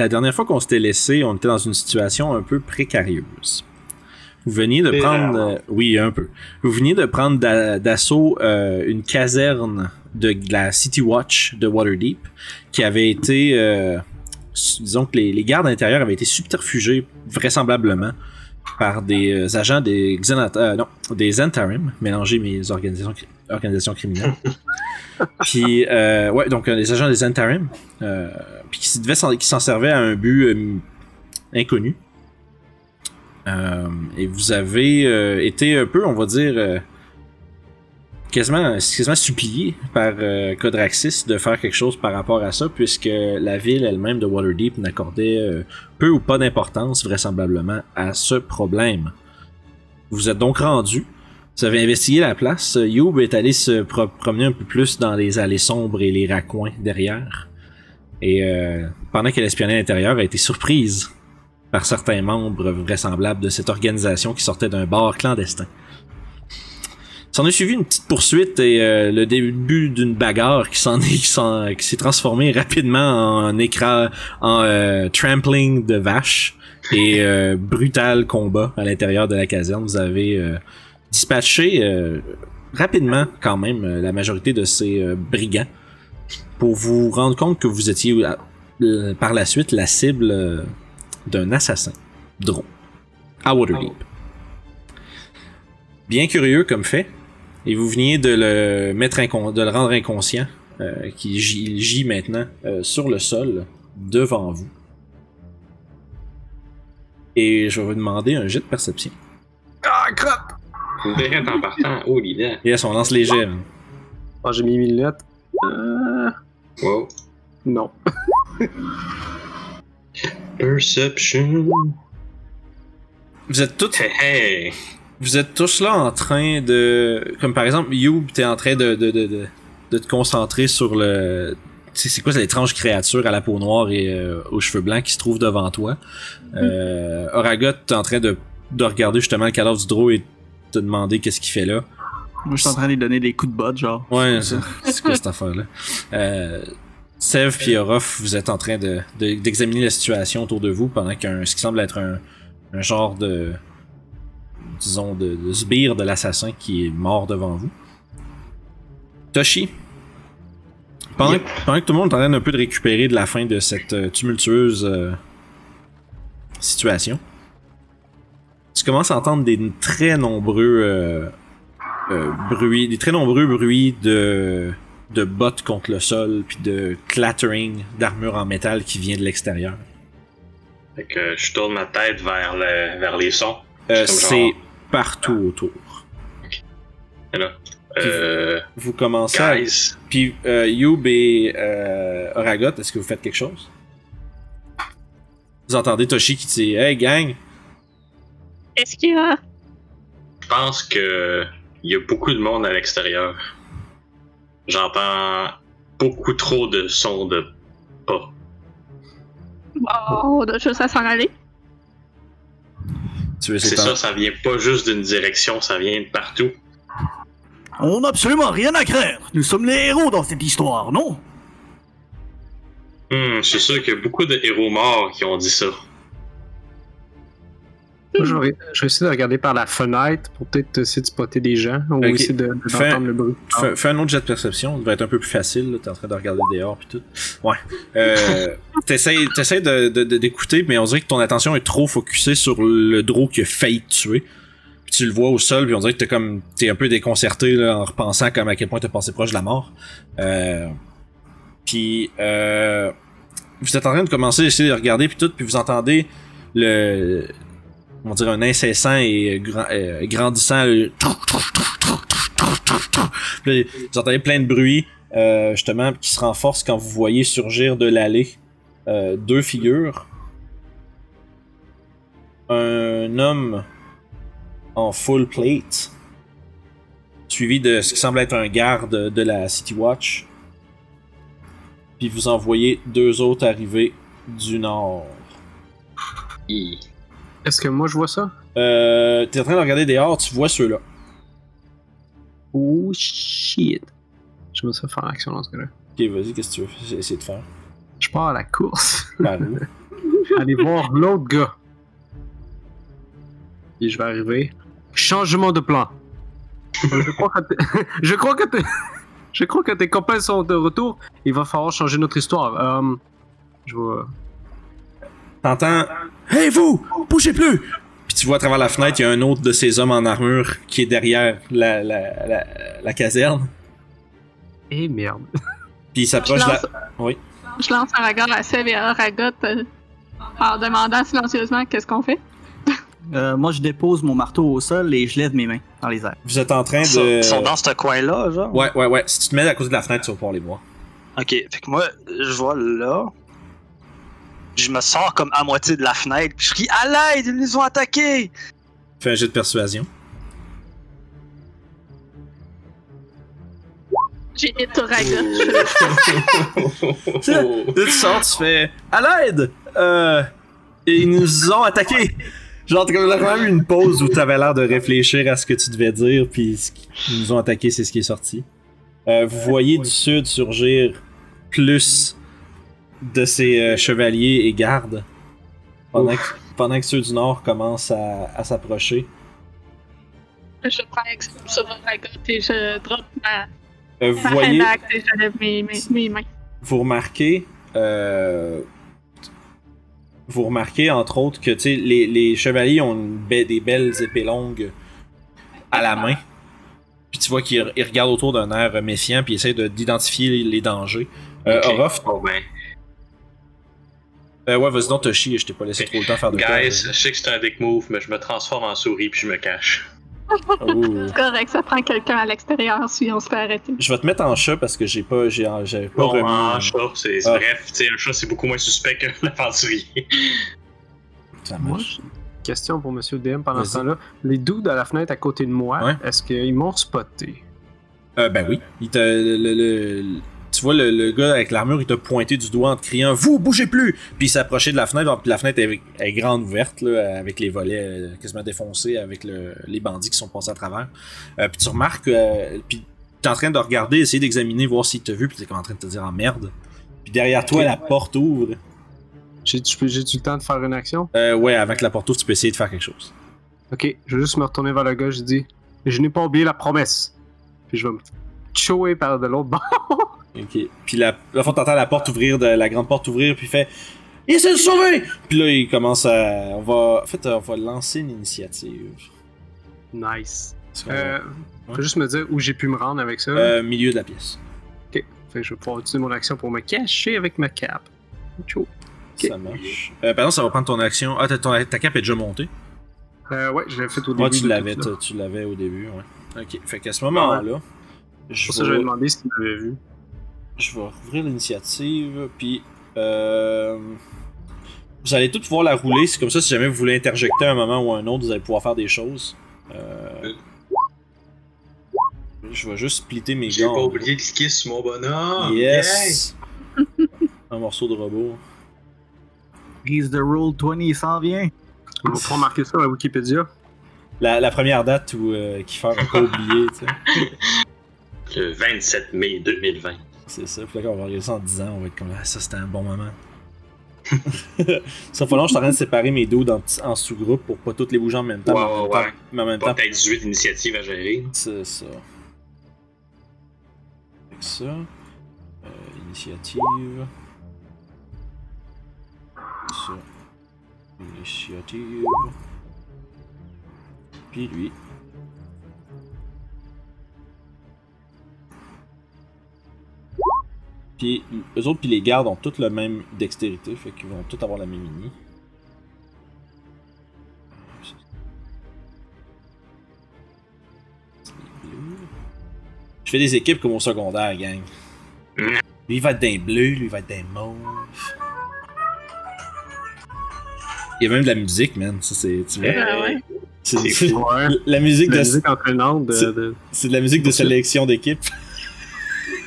la dernière fois qu'on s'était laissé, on était dans une situation un peu précarieuse. Vous veniez de prendre, euh, oui, un peu. Vous veniez de prendre d'assaut euh, une caserne de, la City Watch de Waterdeep qui avait été, euh, disons que les, gardes intérieurs avaient été subterfugés vraisemblablement par des agents des non, des Zentarim, mélanger mes organisations, organisations criminelles. puis, ouais, donc les agents des Zentarim, puis qui, s'en servaient à un but inconnu. Euh, et vous avez euh, été un peu, on va dire, euh, quasiment, quasiment supplié par Codraxis de faire quelque chose par rapport à ça, puisque la ville elle-même de Waterdeep n'accordait peu ou pas d'importance, vraisemblablement, à ce problème. Vous êtes donc rendu. Vous avez investigué la place. Youb est allé se promener un peu plus dans les allées sombres et les raccoins derrière. Et pendant qu'elle espionnait l'intérieur, a été surprise par certains membres vraisemblables de cette organisation qui sortait d'un bar clandestin. S'en est suivi une petite poursuite et euh, le début d'une bagarre qui s'en est qui s'est transformée rapidement en écran en euh, trampling de vaches et euh, brutal combat à l'intérieur de la caserne. Vous avez dispatché rapidement quand même la majorité de ces brigands pour vous rendre compte que vous étiez par la suite la cible d'un assassin, drone, à Waterdeep. Bien curieux comme fait, et vous veniez de le mettre de le rendre inconscient, euh, qui gît, maintenant euh, sur le sol devant vous. Et je vais vous demander un jet de perception. Ah, crap! Direct en partant. Oh, l'idée. Yes, on lance les jets. Oh, j'ai mis 1000 lettres. Euh... Wow. Non. Perception. Vous êtes tous. Vous êtes tous là en train de. Comme par exemple, You, t'es en train de, de, de, de, te concentrer sur le. C'est quoi cette étrange créature à la peau noire et euh, aux cheveux blancs qui se trouve devant toi? Euh, Oragot, t'es en train de, de regarder justement le cadavre du Draw et te demander qu'est-ce qu'il fait là. Moi, je suis en train de lui donner des coups de botte, genre. Ouais, c'est quoi cette affaire-là? Euh, Sev et Orof, vous êtes en train de, d'examiner la situation autour de vous pendant qu'un ce qui semble être un, un genre de disons de, de sbire de l'assassin qui est mort devant vous. Toshi, pendant, pendant, que tout le monde est en train un peu de récupérer de la fin de cette euh, tumultueuse euh, situation, tu commences à entendre des très nombreux euh, bruits, des très nombreux bruits de de bottes contre le sol, puis de clattering d'armure en métal qui vient de l'extérieur. Fait que je tourne ma tête vers, le, vers les sons. Euh, c'est partout autour. Ok. Et là, euh, vous, commencez à... Puis euh, Youb et euh, Oragot, est-ce que vous faites quelque chose? Vous entendez Toshi qui dit Hey gang! Qu'est-ce qu'il y a? Je pense que il y a beaucoup de monde à l'extérieur. J'entends beaucoup trop de sons de pas. Oh, de choses à s'en aller. C'est ça, ça vient pas juste d'une direction, ça vient de partout. On n'a absolument rien à craindre. Nous sommes les héros dans cette histoire, non? Hmm, suis sûr qu'il y a beaucoup de héros morts qui ont dit ça. Je, vais, essayer de regarder par la fenêtre pour peut-être essayer de spotter des gens ou essayer d'entendre de, le bruit. Fais, un autre jet de perception, ça va être un peu plus facile. T'es en train de regarder dehors puis tout. Ouais. Euh, t'essayes, d'écouter, mais on dirait que ton attention est trop focusée sur le draw qui a failli te tuer. Puis tu le vois au sol, puis on dirait que t'es comme t'es un peu déconcerté là, en repensant comme à quel point t'es passé proche de la mort. Euh, puis euh, vous êtes en train de commencer à essayer de regarder puis tout, puis vous entendez le on dirait un incessant et grandissant. vous entendez plein de bruits, euh, justement, qui se renforcent quand vous voyez surgir de l'allée euh, deux figures. Un homme en full plate, suivi de ce qui semble être un garde de la City Watch. Puis vous en voyez deux autres arriver du nord. Est-ce que moi je vois ça? Euh, t'es en train de regarder dehors, tu vois ceux-là. Oh shit. Je vais ça faire action dans ce cas-là. Ok, vas-y, qu'est-ce que tu veux? Essayer de faire? Je pars à la course. Par où? aller voir l'autre gars. Et je vais arriver. Changement de plan. Je crois que t'es- je crois que t'es- je crois que tes copains sont de retour. Il va falloir changer notre histoire. Euh, je vais. T'entends Hey vous, bougez plus! Puis tu vois à travers la fenêtre, il y a un autre de ces hommes en armure qui est derrière la, la, la, la caserne. Eh merde. Puis il s'approche de la. lance- Oui. Je lance un regard à Seb et à Ragot euh, en demandant silencieusement qu'est-ce qu'on fait. Euh, moi, je dépose mon marteau au sol et je lève mes mains dans les airs. Vous êtes en train de. ils sont dans ce coin-là, genre? Ouais, ouais, ouais. Si tu te mets à côté de la fenêtre, tu vas pouvoir les voir. Ok, fait que moi, je vois là. Je me sors comme à moitié de la fenêtre, puis je crie à l'aide, ils nous ont attaqués! Fais un jet de persuasion. J'ai hit Ragot. Tu sors, tu fais à l'aide! Euh. Et ils nous ont attaqués! Genre, t'as quand même eu une pause où t'avais l'air de réfléchir à ce que tu devais dire, puis ce nous ont attaqués, c'est ce qui est sorti. Euh, vous voyez du sud surgir plus de ces euh, chevaliers et gardes pendant que, pendant que ceux du nord commencent à, à s'approcher. Je prends exemple sur et je drop ma, Euh, vous ma voyez, et je lève mes, mes, mes mains. vous remarquez, euh, vous remarquez entre autres que les, les chevaliers ont une des belles épées longues à la main. Puis tu vois qu'ils ils regardent autour d'un air méfiant puis ils essaient de- d'identifier les, les dangers. Euh. Orof, ben, euh, ouais, vas-y donc Toshi, je t'ai pas laissé trop le temps faire de quoi. guys, je sais que c'est un dick move, mais je me transforme en souris puis je me cache. C'est correct, ça prend quelqu'un à l'extérieur si on se fait arrêter. Je vais te mettre en chat parce que j'ai pas, j'ai, j'avais pas Bon, remis. un chat, c'est Ah. bref, tu sais, un chat c'est beaucoup moins suspect que l'aventurier. Ça marche. j'ai question pour Monsieur DM pendant ce temps-là. Les dudes à la fenêtre à côté de moi, Ouais. est-ce qu'ils m'ont spoté? Euh, ben oui. Il t'a, le, le- le- tu vois, le, le gars avec l'armure, il t'a pointé du doigt en te criant Vous, bougez plus Puis il s'approchait de la fenêtre, puis la fenêtre est, est grande ouverte, là, avec les volets euh, quasiment défoncés, avec le- les bandits qui sont passés à travers. Euh, puis tu remarques, euh, puis t'es en train de regarder, essayer d'examiner, voir s'il t'a vu, puis t'es comme en train de te dire en merde. Puis derrière toi, la porte ouvre. J'ai- J'ai-tu le temps de faire une action? Euh, ouais, avec la porte ouvre, tu peux essayer de faire quelque chose. Ok, je vais juste me retourner vers le gars, je dis Je n'ai pas oublié la promesse. Puis je vais me chower par de l'autre bord. Ok. Puis la, la fois, t'entends la porte ouvrir, de, la grande porte ouvrir, puis il fait Il essaie de sauver Puis là, il commence à. On va. En fait, on va lancer une initiative. nice. Euh, Ouais. Faut juste me dire où j'ai pu me rendre avec ça. euh, milieu de la pièce. Ok. Fait que je vais pouvoir utiliser mon action pour me cacher avec ma cape. Chou. Ok. Ça marche. Euh, par exemple, ça va prendre ton action. Ah, ta, ton- ta cape est déjà montée. Euh, ouais, je l'ai fait au début. Ouais, tu l'avais, tu l'avais au début, ouais. Ok. Fait qu'à ce moment-là, C'est je pour ça que j'avais vais, demandé s'il m'avait vu. Je vais rouvrir l'initiative, puis. Euh, vous allez tous pouvoir la rouler. C'est comme ça, si jamais vous voulez interjecter à un moment ou à un autre, vous allez pouvoir faire des choses. Euh, je vais juste splitter mes J'ai gars. pas oublié de cliquer sur mon bonhomme. Yes! Un morceau de robot. Grease the Roll 20, il s'en vient. On va pas remarquer ça à Wikipédia. La, la première date où euh, Kiefer a pas oublié, tu sais. Le 27 mai 2020. C'est ça. Puis là, quand on va regarder ça en 10 ans, on va être comme ah, ça, c'était un bon moment. ça fait long, je suis en train de séparer mes dos en, sous-groupes pour pas toutes les bouger en même temps. Ouais, mais en même ouais, temps- ouais. Mais en même Pas temps, peut-être 18 initiatives à gérer. c'est ça. Que ça. Euh, initiative. Ça. Initiative. Puis lui. Puis eux autres, puis les gardes ont toutes la même dextérité, fait qu'ils vont tous avoir la même mini. Je fais des équipes comme au secondaire, gang. Lui, il va être d'un bleu, lui, il va être d'un mauve. Il y a même de la musique, man. Ça, c'est. Tu vois? Ah ouais. C'est- Ouais. La musique La de. musique entraînante de. C'est- de- C'est de la musique de sélection d'équipe.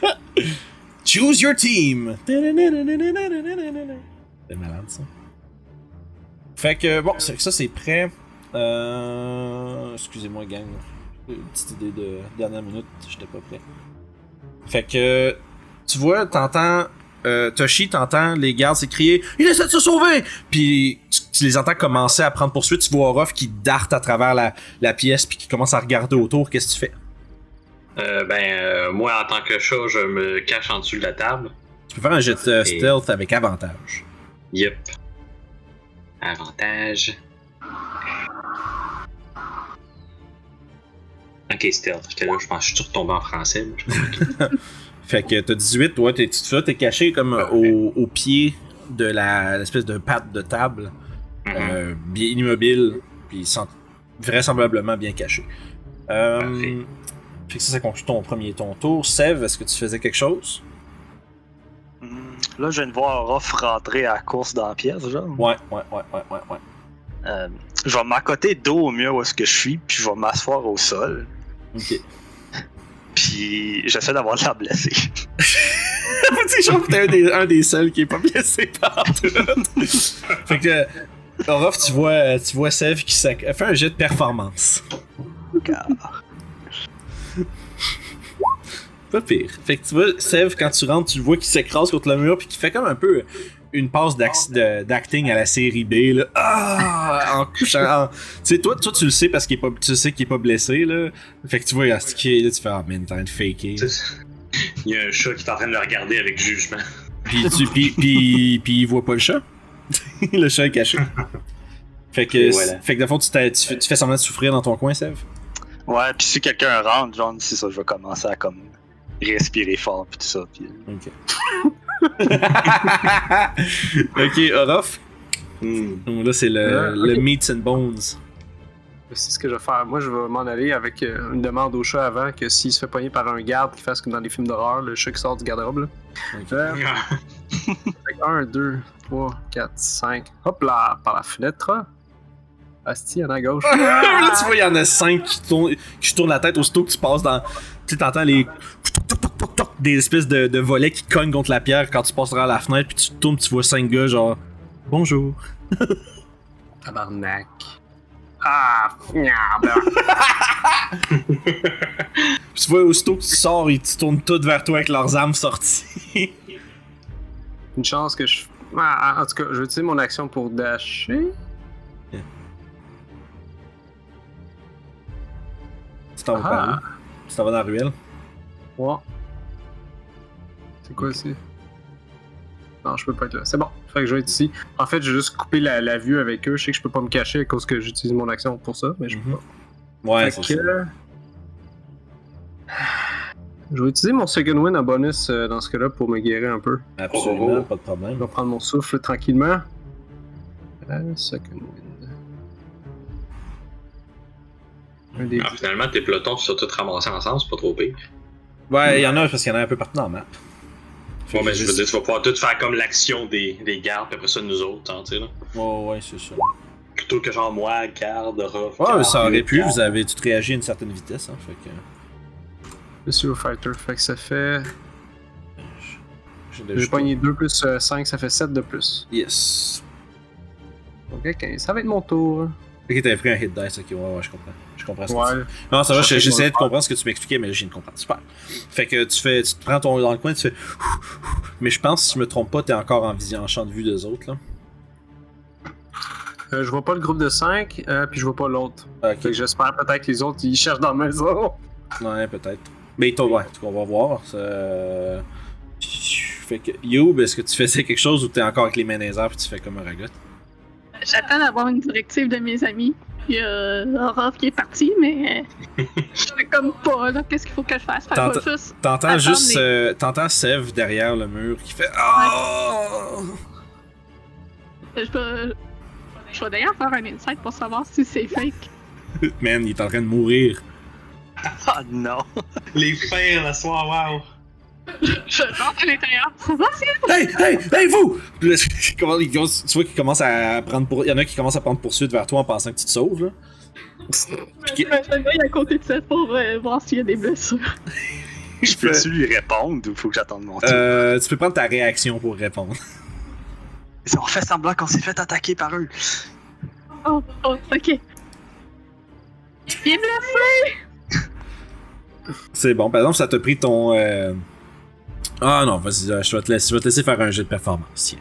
Choose your team. C'est malade ça. Fait que bon, ça c'est prêt. Euh... Excusez-moi gang. Une petite idée de dernière minute, j'étais pas prêt. Fait que tu vois, t'entends euh, Toshi, t'entends les gardes s'écrier « Il essaie de se sauver! » Puis tu, tu les entends commencer à prendre poursuite. Tu vois Orof qui darte à travers la, la pièce puis qui commence à regarder autour. Qu'est-ce que tu fais? Euh, ben, euh, moi, en tant que chat, je me cache en dessous de la table. Tu peux faire un jet de Et- stealth avec avantage. Yep. Avantage. Ok, stealth. J'étais là, je pense que je suis retombé en français. Fait que t'as 18, ouais, t'es, tu t'es caché comme au, au pied de la l'espèce de patte de table, Mhm. euh, bien immobile, puis sans- vraisemblablement bien caché. Euh, Parfait. Fait que ça, ça conclut ton premier ton tour. Sev, est-ce que tu faisais quelque chose? Hmm, Là, je viens de voir Ruff rentrer à la course dans la pièce, genre. Ouais, ouais, ouais, ouais, ouais, ouais. Euh, je vais m'accoter dos au mieux où est-ce que je suis, puis je vais m'asseoir au sol. Ok. Puis j'essaie d'avoir de l'air blessé. je trouve que t'es un des, un des seuls qui est pas blessé par tout. fait que, Orof, tu vois, tu vois Sev qui fait un jet de performance. Pas pire. Fait que tu vois, Sev, quand tu rentres, tu le vois qui s'écrase contre le mur puis qui fait comme un peu une passe d'acting à la série B, là. Ah! En couchant. en- Tu sais, toi, toi, tu le sais parce qu'il est pas, tu sais qu'il est pas blessé, là. Fait que tu vois, ce qui est là, tu fais, ah, man, t'es en train de faker. Il y a un chat qui est en train de le regarder avec jugement. Puis, tu, puis, puis, puis il voit pas le chat. le chat est caché. Fait que, voilà. fait que de fond, tu, tu fais semblant de souffrir dans ton coin, Sev. Ouais, puis si quelqu'un rentre, genre, c'est ça, je vais commencer à comme respirer fort, puis tout ça. Puis... Ok. ok, Orof? Donc là, c'est le, Ouais, le. Meats and Bones. C'est ce que je vais faire. Moi, je vais m'en aller avec euh, une demande au chat avant que s'il se fait pogner par un garde, qu'il fasse comme dans les films d'horreur, le chat qui sort du garde-robe. là. Ok. Euh, fait que 1, 2, 3, 4, 5. Hop là, par la fenêtre. Asti, il y en a à gauche. là, tu vois, il y en a cinq qui, tournent, qui tournent la tête aussitôt que tu passes dans. Tu sais, t'entends les. Des espèces de, de volets qui cognent contre la pierre quand tu passes derrière la fenêtre, puis tu te tournes, tu vois cinq gars, genre. Bonjour. Tabarnak. Ah, merde. Puis tu vois, aussitôt que tu sors, ils se tournent tous vers toi avec leurs armes sorties. Une chance que je. Ah, en tout cas, je vais utiliser mon action pour dasher. Tu t'en vas Ah. par où? Tu t'en vas dans la ruelle? Ouais. C'est quoi ici? Non, je peux pas être là. C'est bon. Fait que je vais être ici. En fait, j'ai juste coupé la, la vue avec eux. Je sais que je peux pas me cacher à cause que j'utilise mon action pour ça, mais je peux Mhm. pas. Ouais, c'est ça. que... Je vais utiliser mon second win en bonus euh, dans ce cas-là pour me guérir un peu. Absolument, Oh, oh. pas de Je problème. vais prendre mon souffle tranquillement. Euh, second win. Des Ah, finalement, tes pelotons sont tous ramassés ensemble, c'est pas trop pire. Ouais, il y en a parce qu'il y en a un peu partout dans la map. Fait que mais je veux dire, tu vas pouvoir tout faire comme l'action des, des gardes, puis après ça, nous autres, hein, tu sais, là. Ouais, ouais, c'est ça. Plutôt que genre moi, garde, rough. Ouais, garde, ça aurait pu, garde. vous avez tout réagi à une certaine vitesse, hein, fait que. Monsieur Fighter. Fait que ça fait. J'ai pogné 2 plus 5, ça fait 7 de plus. Yes. Ok, 15. Ça va être mon tour. Ok, t'avais pris un hit dice, ok, ouais, ouais, je comprends. Je comprends ce que tu dis. Non, ça va, j'essayais de comprendre ce que tu m'expliquais, mais je viens de comprendre. Super. Fait que tu fais, tu te prends ton dans le coin, tu fais. Mais je pense, si je me trompe pas, t'es encore en vision, en champ de vue des autres, là. Euh, je vois pas le groupe de 5, euh, puis je vois pas l'autre. J'espère peut-être que les autres ils cherchent dans la maison. Ouais, peut-être. Mais toi, ouais, en tout cas, on va voir. Ça... Fait que, Youb, est-ce que tu faisais quelque chose ou t'es encore avec les mains dans les airs puis tu fais comme un ragot? J'attends d'avoir une directive de mes amis. Il y a qui est parti, mais euh, je sais comme pas là. Qu'est-ce qu'il faut que je fasse? T'entends- juste. T'entends juste. euh, T'entends Sev derrière le mur qui fait. Oh! Je vais, je vais d'ailleurs faire un insight pour savoir si c'est fake. Man, il est en train de mourir. Ah non! Les frères, le soir, wow! Je rentre à l'intérieur. Ça va, c'est Hey, hey, hey, vous! Il il tu vois qu'il commence à prendre pour. Il y en a qui commencent à prendre poursuite vers toi en pensant que tu te sauves, là. Mets à côté de ça pour euh, voir s'il y a des blessures. Je peux-tu lui répondre ou faut que j'attende mon tour? Euh, tu peux prendre ta réaction pour répondre. On fait semblant qu'on s'est fait attaquer par eux. Oh, oh, ok. Bien blessé! C'est bon. Par exemple, ça t'a pris ton. euh, Ah non, vas-y, euh, je vais, te laisser, je vais te laisser faire un jeu de performance. Tiens.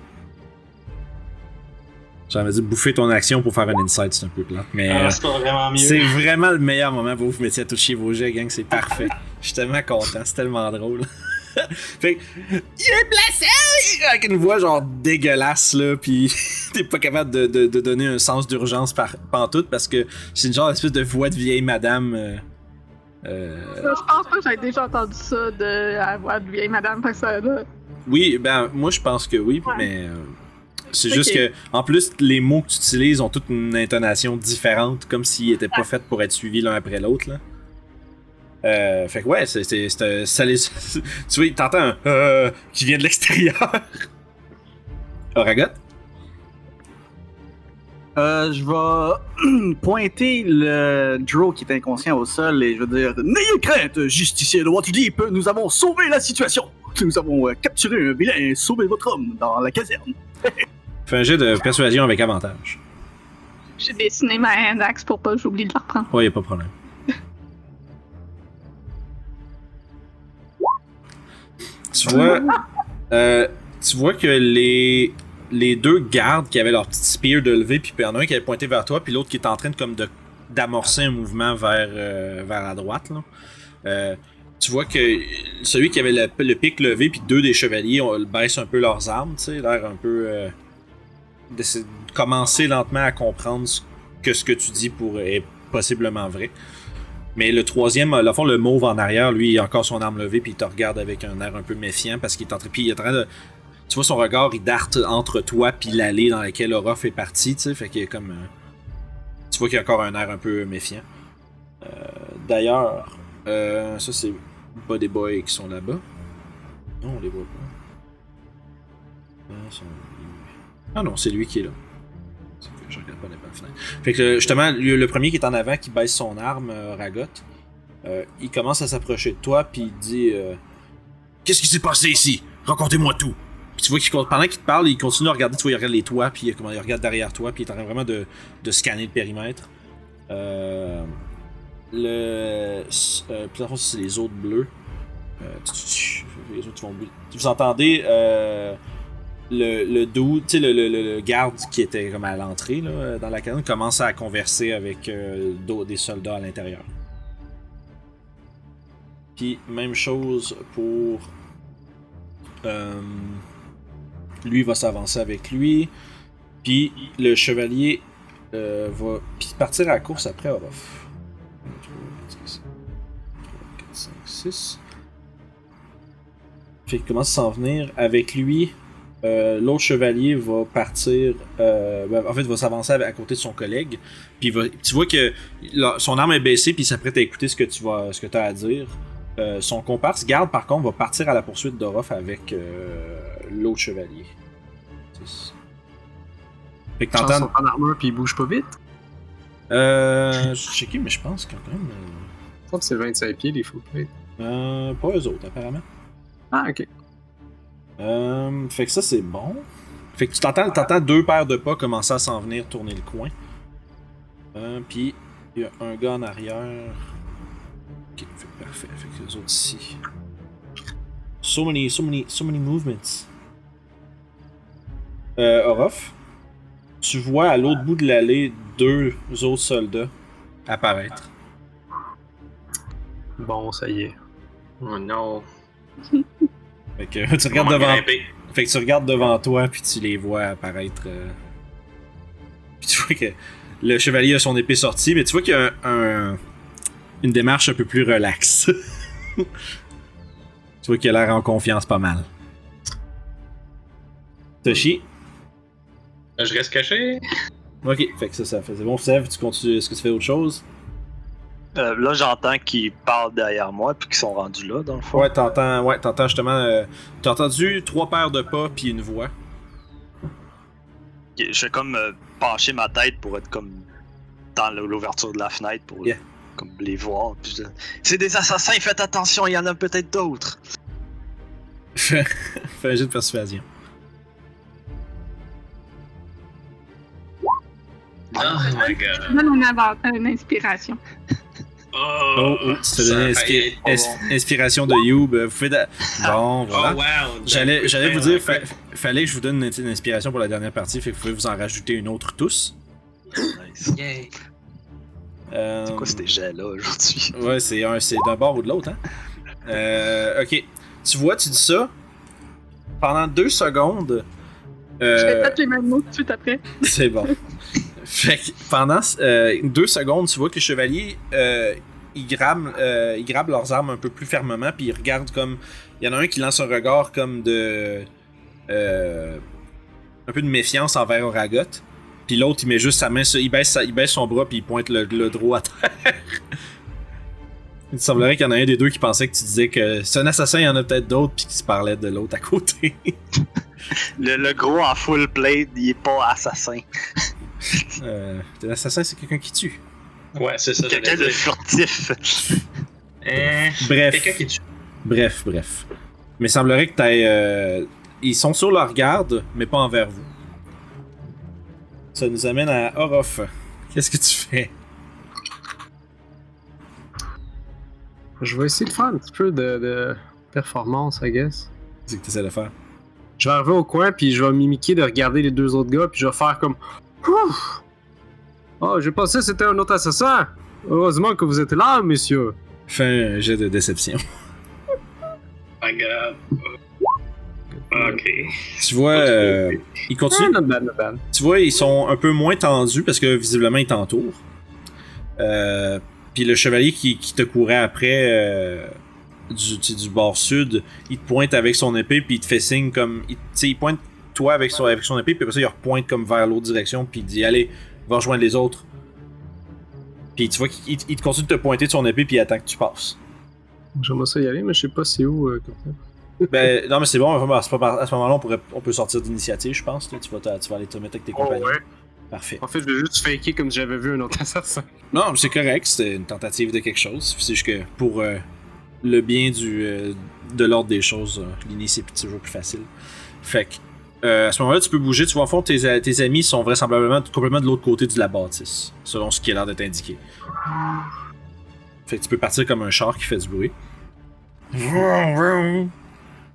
J'avais dit bouffer ton action pour faire un insight, c'est un peu plate. Mais Ah, euh, c'est vraiment le meilleur moment pour vous mettre à toucher vos jets, gang. C'est parfait. Je suis tellement content, c'est tellement drôle. fait que, il est blessé! Avec une voix genre dégueulasse, là, pis t'es pas capable de, de, de donner un sens d'urgence par pantoute parce que c'est une genre d'espèce de voix de vieille madame. euh, euh, Je pense pas que j'ai déjà entendu ça de la voix de vieille madame là. Oui, ben moi je pense que oui, Ouais. mais euh, c'est juste que en plus les mots que tu utilises ont toutes une intonation différente, comme s'ils étaient pas faits pour être suivis l'un après l'autre là. Euh, fait que ouais, c'est c'est c'est un- ça les tu vois, t'entends un euh, qui vient de l'extérieur. Oragot? Euh, je vais pointer le Drow qui est inconscient au sol et je vais dire N'ayez crainte, justicier de Waterdeep, nous avons sauvé la situation. Nous avons euh, capturé un vilain et sauvé votre homme dans la caserne. Fais un jet de persuasion avec avantage. J'ai dessiné ma hand axe pour pas que j'oublie de la reprendre. Ouais, y a pas de problème. tu vois, euh, tu vois que les, les deux gardes qui avaient leur petit spear de lever, puis il y en a un qui avait pointé vers toi, puis l'autre qui est en train comme d'amorcer un mouvement vers, euh, la droite. Là. Euh, tu vois que celui qui avait le, le pic levé, puis deux des chevaliers baissent un peu leurs armes, tu sais, l'air un peu euh, de commencer lentement à comprendre que ce que tu dis pour est possiblement vrai. Mais le troisième, à fond, le mauve en arrière, lui, il a encore son arme levée, puis il te regarde avec un air un peu méfiant parce qu'il est en train, puis il est en train de. Tu vois son regard, il darte entre toi puis l'allée dans laquelle Orof est parti, tu sais, fait qu'il est comme. euh, tu vois qu'il a encore un air un peu méfiant. Euh, D'ailleurs, euh, ça c'est pas des boys qui sont là-bas. Non, on les voit pas. Ah, non, c'est lui qui est là. Je regarde pas les fenêtre. Fait que justement, le, premier qui est en avant, qui baisse son arme, Ragot, il commence à s'approcher de toi, puis il dit Qu'est-ce qui s'est passé ici? Racontez-moi tout. Tu vois qu'il pendant qu'il te parle, il continue à regarder, tu vois, il regarde les toits, puis comment, il regarde derrière toi, puis il est en train vraiment de, scanner le périmètre. Euh, le. Euh, puis c'est les autres bleus. Euh, les autres vont. Vous entendez euh, le, le le, garde qui était comme à l'entrée dans la caserne commence à converser avec euh, des soldats à l'intérieur. Puis même chose pour euh, lui va s'avancer avec lui. Puis le chevalier euh, va partir à la course après Orof. 3, 4, 5, 6. Fait qu'il commence à s'en venir. Avec lui, euh, l'autre chevalier va partir. euh, ben, en fait, va s'avancer à côté de son collègue. Puis va- tu vois que son arme est baissée, puis il s'apprête à écouter ce que tu vas, ce que as à dire. Son comparse garde, par contre, va partir à la poursuite d'Orof avec l'autre chevalier. Fait que t'entends. sont en armure puis ils bougent pas vite? Euh. Je checké, mais je pense quand même. euh, Je pense que c'est 25 pieds, les full plate. Euh, pas eux autres, apparemment. Ah, ok. Euh, fait que ça, c'est bon. Fait que tu t'entends, t'entends deux paires de pas commencer à s'en venir tourner le coin. Euh, Puis, il y a un gars en arrière. Ok, fait parfait. Fait que les autres ici. So many, so many, so many movements. Euh, Orof, tu vois à l'autre bout de l'allée deux autres soldats apparaître. Bon, ça y est. Oh non. Fait que tu regardes devant grimper? Fait que tu regardes devant toi, puis tu les vois apparaître. euh, Puis tu vois que le chevalier a son épée sortie, mais tu vois qu'il y a un, un- une démarche un peu plus relaxe. tu vois qu'il a l'air en confiance pas mal. Toshi? Je reste caché? Ok, fait que ça, ça fait. C'est bon, Sev, tu continues. Est-ce que tu fais autre chose? Euh, là, j'entends qu'ils parlent derrière moi puis qu'ils sont rendus là, dans le fond. Ouais, t'entends, ouais, t'entends justement. euh, T'as entendu trois paires de pas, puis une voix. Je vais comme euh, pencher ma tête pour être comme dans l'ouverture de la fenêtre pour Yeah. comme les voir. puis je- C'est des assassins, faites attention, il y en a peut-être d'autres. Fais fais un jeu de persuasion. Oh my god. Une, avant- une inspiration. Oh, Oh, oh, tu te a bon. inspiration de Youb. Vous faites. Bon, Oh, voilà. wow! J'allais, j'allais vous dire, fa- fa... fallait que je vous donne une, inspiration pour la dernière partie, fait que vous pouvez vous en rajouter une autre tous. Nice. Yay! Euh, C'est quoi ces jets-là aujourd'hui? Ouais, c'est un, c'est d'un bord ou de l'autre, hein. Euh, ok. Tu vois, tu dis ça. Pendant deux secondes. Je vais peut-être les mêmes mots tout de suite après. c'est bon. Fait que pendant euh, deux secondes, tu vois que les chevaliers, euh, ils, grabent, euh, ils grabent leurs armes un peu plus fermement, puis ils regardent comme. Il y en a un qui lance un regard comme de. un peu de méfiance envers Oragot. Puis l'autre, il met juste sa main, il baisse, il baisse son bras, puis il pointe le, droit à terre. il semblerait qu'il y en a un des deux qui pensait que tu disais que c'est un assassin, il y en a peut-être d'autres, puis qui se parlait de l'autre à côté. Le, le gros en full plate, il est pas assassin. euh, un assassin, c'est quelqu'un qui tue. Ouais, c'est ça. Quelqu'un de furtif. Euh, Bref. Quelqu'un qui tue. Bref, bref. Mais il semblerait que t'aies. euh, Ils sont sur leur garde, mais pas envers vous. Ça nous amène à Orof. Qu'est-ce que tu fais? Je vais essayer de faire un petit peu de, de performance, I guess. C'est que tu essaies de faire. Je vais arriver au coin, puis je vais mimiquer de regarder les deux autres gars, puis je vais faire comme. Ouf! Oh, j'ai pensé que c'était un autre assassin! Heureusement que vous êtes là, monsieur! Fais un jet de déception. God. Ok. Tu vois, euh, ils Ah, continuent. not bad, not bad. Tu vois, ils sont un peu moins tendus parce que visiblement ils t'entourent. Euh, Puis le chevalier qui, qui te courait après euh, du, du bord sud, il te pointe avec son épée puis il te fait signe comme. Il, tu sais, il pointe toi avec son, avec son épée puis après ça il repointe comme vers l'autre direction puis il dit Allez, va rejoindre les autres. Puis tu vois qu'il il- continue de te pointer de son épée puis il attend que tu passes. J'aimerais ça y aller, mais je sais pas c'est où. euh, comme ça. ben non mais c'est bon, à ce à ce moment-là on, pourrait, on peut sortir d'initiative je pense. là. Tu, vas, tu vas aller te mettre avec tes compagnons. Parfait. En fait, je vais juste faker comme si j'avais vu un autre assassin. Non, mais c'est correct, c'était une tentative de quelque chose. C'est juste que pour euh, le bien du, euh, de l'ordre des choses, euh, l'initier c'est toujours plus facile. Fait que, euh, à ce moment-là, tu peux bouger. Tu vois, en fond, tes, tes amis sont vraisemblablement complètement de l'autre côté de la bâtisse, selon ce qui a l'air d'être indiqué. Fait que tu peux partir comme un char qui fait du bruit. Ouais,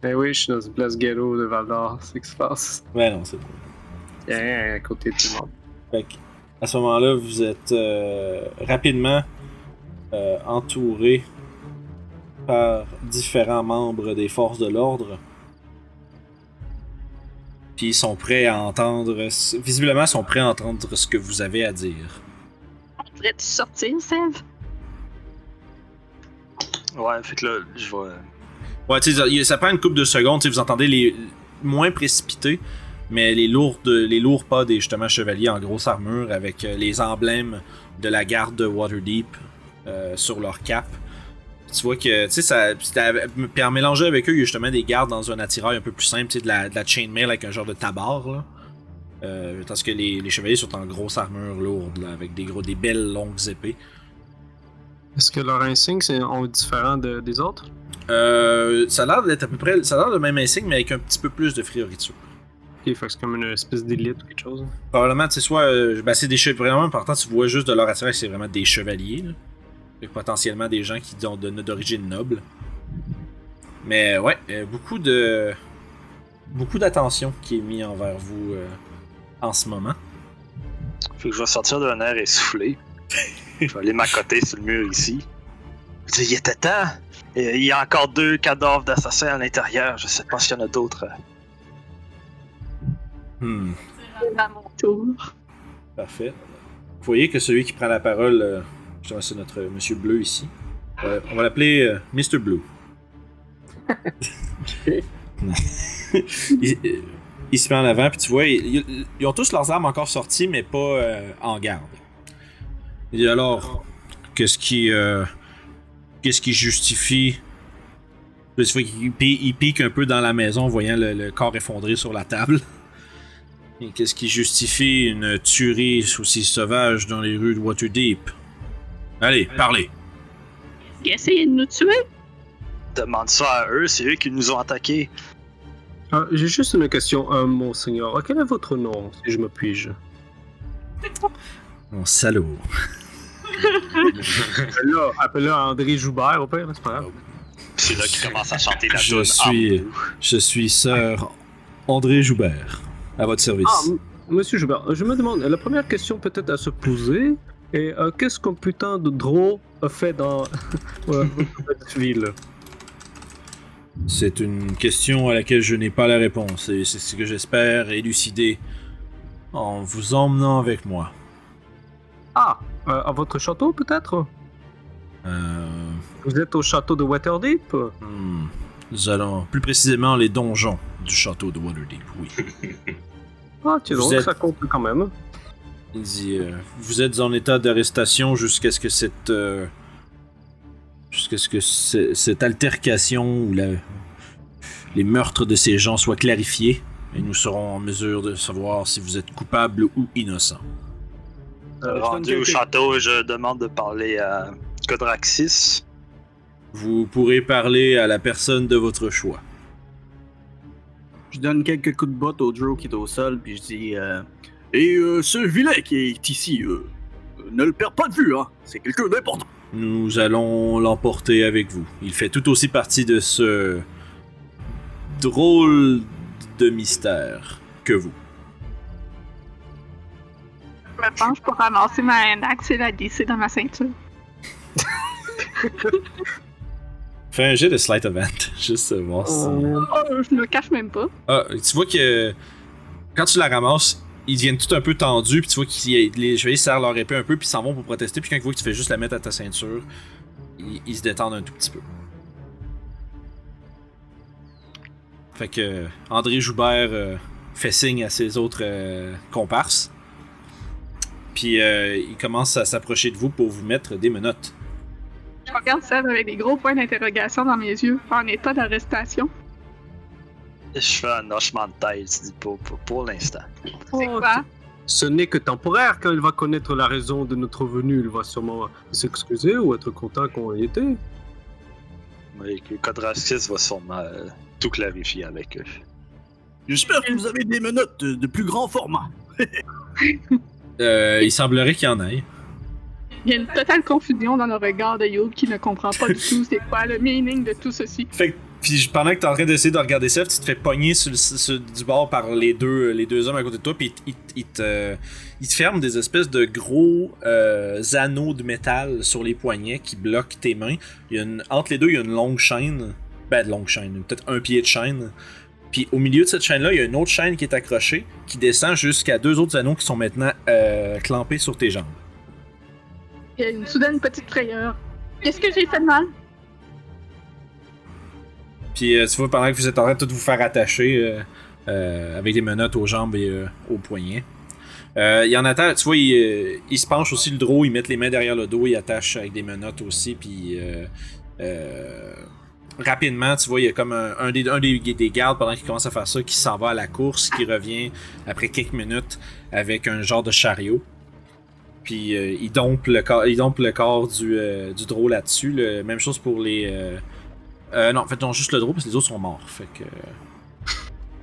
Ben oui, je suis dans une place ghetto de Val d'Or, c'est ce qui se passe. non, c'est a rien à côté de tout le monde. Fait que, à ce moment-là, vous êtes euh, rapidement euh, entouré par différents membres des forces de l'ordre. Puis ils sont prêts à entendre. Visiblement, ils sont prêts à entendre ce que vous avez à dire. On devrait sortir, Sève? Ouais, fait que là, je vais. Ouais, tu sais, ça prend une couple de secondes. tu sais, Vous entendez les moins précipités, mais les lourdes, les lourds pas des justement chevaliers en grosse armure avec euh, les emblèmes de la garde de Waterdeep euh, sur leur cap. Tu vois que, tu sais, ça. puis en mélanger avec eux, il y a justement des gardes dans un attirail un peu plus simple, tu sais, de la, de la chainmail avec un genre de tabard, là. Euh, tandis que les, les chevaliers sont en grosse armure lourde, là, avec des, gros, des belles longues épées. Est-ce que leurs insignes sont différents de- des autres? Euh, ça a l'air d'être à peu près. Ça a l'air le même insigne, mais avec un petit peu plus de fioriture. Ok, fait que c'est comme une espèce d'élite ou quelque chose. Probablement, tu sais, soit. euh, ben, c'est des chevaliers. Vraiment important, tu vois juste de leur attirail, c'est vraiment des chevaliers. Là. Potentiellement des gens qui ont de- d'origine noble. Mais ouais, euh, beaucoup de. Beaucoup d'attention qui est mis envers vous euh, en ce moment. Fait que je vais sortir d'un air essoufflé. je vais aller m'accoter sur le mur ici. Je dis, il était temps. Et Il y a encore deux cadavres d'assassins à l'intérieur. Je sais pas s'il y en a d'autres. Hmm, C'est à mon tour. parfait. Vous voyez que celui qui prend la parole, euh, c'est notre monsieur Bleu ici. Euh, on va l'appeler euh, Mr. Blue. il, euh, il se met en avant, puis tu vois, ils, ont tous leurs armes encore sorties, mais pas euh, en garde. Il dit alors, qu'est-ce qui, qu'est-ce qui justifie? Il pique un peu dans la maison, voyant le, le corps effondré sur la table. Qu'est-ce qui justifie une tuerie aussi sauvage dans les rues de Waterdeep? Allez, parlez. Il a essayé de nous tuer? Demande ça à eux, c'est eux qui nous ont attaqués. Ah, J'ai juste une question, euh, monseigneur. Quel est votre nom, si je me puis-je? Mon salaud. Là, appelle-le André Joubert, au pire, c'est pas grave. C'est là qu'il commence à chanter la Je suis-. Je suis Sir André Joubert, à votre service. Ah, monsieur Joubert, je me demande, la première question peut-être à se poser est euh, qu'est-ce qu'un putain de drôle a fait dans cette ville? C'est une question à laquelle je n'ai pas la réponse et c'est ce que j'espère élucider en vous emmenant avec moi. Ah, euh, à votre château peut-être? Euh, Vous êtes au château de Waterdeep? Hmm, nous allons plus précisément les donjons du château de Waterdeep, oui. Ah, Vous donc, êtes- ça compte quand même. Il dit euh, Vous êtes en état d'arrestation jusqu'à ce que cette. euh, jusqu'à ce que ce- cette altercation ou la- les meurtres de ces gens soient clarifiés et nous serons en mesure de savoir si vous êtes coupable ou innocent. Euh, je donne Rendu au château, je demande de parler à Codraxis. Vous pourrez parler à la personne de votre choix. Je donne quelques coups de botte au Drew qui est au sol, puis je dis euh, Et euh, ce vilain qui est ici, euh, ne le perds pas de vue, hein. C'est quelqu'un d'important. Nous allons l'emporter avec vous. Il fait tout aussi partie de ce drôle de mystère que vous. Je me penche pour ramasser ma axe et la glisser dans ma ceinture. Fais un jet de sleight of hand, juste voir si. Oh, je me cache même pas. Ah, tu vois que quand tu la ramasses, ils deviennent tout un peu tendus, puis tu vois que les chevaliers serrent leur épée un peu, puis s'en vont pour protester, puis quand ils voient que tu fais juste la mettre à ta ceinture, ils, se détendent un tout petit peu. Fait que euh, André Joubert euh, fait signe à ses autres euh, comparses, puis euh, il commence à s'approcher de vous pour vous mettre des menottes. Je regarde Seb avec des gros points d'interrogation dans mes yeux, en état d'arrestation. Je fais un hochement de tête, pour, pour, pour l'instant. C'est Oh, quoi? Ce n'est que temporaire. Quand il va connaître la raison de notre venue, il va sûrement s'excuser ou être content qu'on y était. Mais que Codraxis va sûrement euh, tout clarifier avec eux. J'espère que vous avez des menottes de, de plus grand format. Euh, il semblerait qu'il y en ait. Il y a une totale confusion dans le regard de Youb qui ne comprend pas du tout c'est quoi le meaning de tout ceci. Fait que, puis pendant que t'es en train d'essayer de regarder ça, tu te fais pogner sur, du bord par les deux, les deux hommes à côté de toi, puis ils, ils te, ils te ferment des espèces de gros euh, anneaux de métal sur les poignets qui bloquent tes mains. Il y a une, entre les deux, il y a une longue chaîne, ben de longue chaîne, peut-être un pied de chaîne. Puis au milieu de cette chaîne-là, il y a une autre chaîne qui est accrochée, qui descend jusqu'à deux autres anneaux qui sont maintenant euh, clampés sur tes jambes. Il y a une soudaine petite frayeur. Qu'est-ce que j'ai fait de mal? Puis euh, tu vois, pendant que vous êtes en train de tout vous faire attacher euh, euh, avec des menottes aux jambes et aux poignets. Euh, il y en attache, tu vois, il, se penche aussi le drôle, il met les mains derrière le dos, il attache avec des menottes aussi, puis rapidement, tu vois, il y a comme un, des, un des, des gardes pendant qu'il commence à faire ça qui s'en va à la course, qui revient après quelques minutes avec un genre de chariot. Puis il dompe le corps, il dompe le corps du, du drôle là-dessus. Même chose pour les. Euh, non, en fait, non, juste le drôle parce que les autres sont morts. Fait que.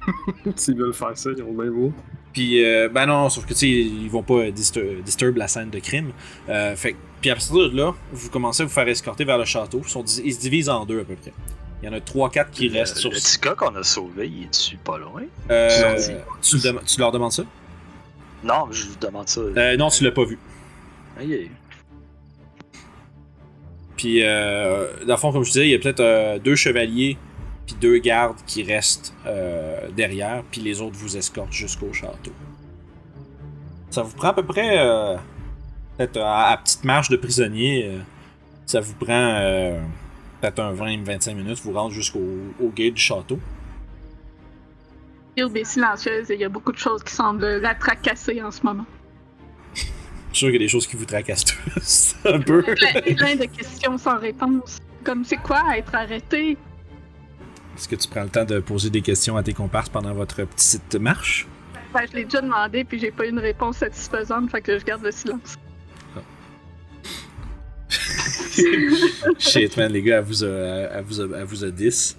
S'ils veulent faire ça, ils ont bien beau. Puis, euh, ben non, sauf que tu sais, ils vont pas distur- disturb la scène de crime. Euh, fait que- puis à partir de là, vous commencez à vous faire escorter vers le château. Ils, sont dis- ils se divisent en deux à peu près. Il y en a 3-4 qui Le- restent sur Le petit gars qu'on a sauvé, il est-tu pas loin? Euh, tu, le tu leur demandes ça? Non, je vous demande ça. euh, Non, tu l'as pas vu. Aïe, Puis, euh, dans le fond, comme je disais, il y a peut-être euh, deux chevaliers puis deux gardes qui restent euh, derrière, puis les autres vous escortent jusqu'au château. Ça vous prend à peu près, euh, peut-être à, petite marche de prisonnier, ça vous prend peut-être un 20-25 minutes, vous rentrez jusqu'au au gate du château. Youb est silencieuse et il y a beaucoup de choses qui semblent la tracasser en ce moment. Je suis sûr qu'il y a des choses qui vous tracassent tous, un peu. Plein, plein de questions sans réponse. Comme c'est quoi être arrêté? Est-ce que tu prends le temps de poser des questions à tes comparses pendant votre petite marche? Ben, je l'ai déjà demandé puis j'ai pas eu une réponse satisfaisante, fait que je garde le silence. Shit, man, les gars, elle vous a, elle vous a, elle vous a 10.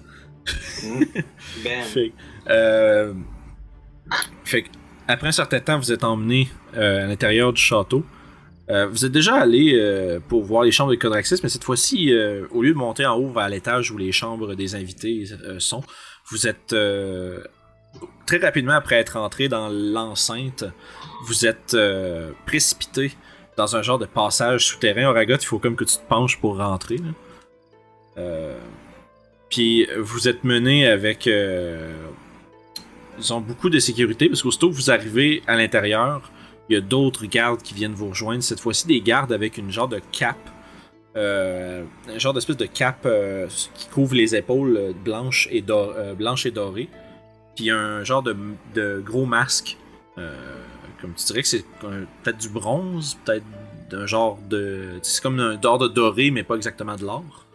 Ben, Fait, que, euh, fait que, après un certain temps, vous êtes emmené euh, à l'intérieur du château. Euh, vous êtes déjà allé euh, pour voir les chambres de Codraxis, mais cette fois-ci, euh, au lieu de monter en haut vers l'étage où les chambres des invités euh, sont, vous êtes euh, très rapidement après être entré dans l'enceinte, vous êtes euh, précipité dans un genre de passage souterrain. Oragot, il faut comme que tu te penches pour rentrer. Euh, puis vous êtes mené avec, euh, disons, beaucoup de sécurité, parce qu'aussitôt que vous arrivez à l'intérieur, il y a d'autres gardes qui viennent vous rejoindre. Cette fois-ci, des gardes avec une genre de cape. euh, un genre d'espèce de cape euh, qui couvre les épaules euh, blanches et, dorées. Puis un genre de, gros masque. comme tu dirais que c'est peut-être du bronze, peut-être d'un genre de. C'est comme un d'or doré, mais pas exactement de l'or.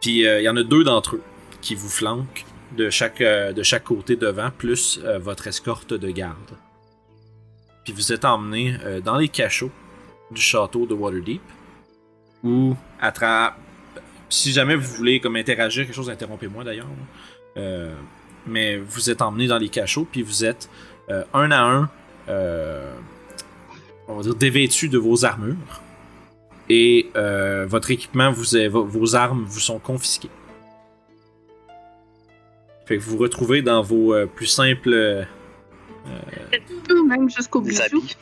Puis il y en a deux d'entre eux qui vous flanquent de chaque, de chaque côté devant, plus votre escorte de garde. Puis vous êtes emmené euh, dans les cachots du château de Waterdeep, où à tra- si jamais vous voulez comme interagir quelque chose, interrompez-moi d'ailleurs. Euh, mais vous êtes emmené dans les cachots, puis vous êtes euh, un à un, on va dire dévêtu de vos armures, et votre équipement, vos, armes vous sont confisquées. Fait que vous vous retrouvez dans vos plus simples euh, Tout, même jusqu'aux bijoux. habits.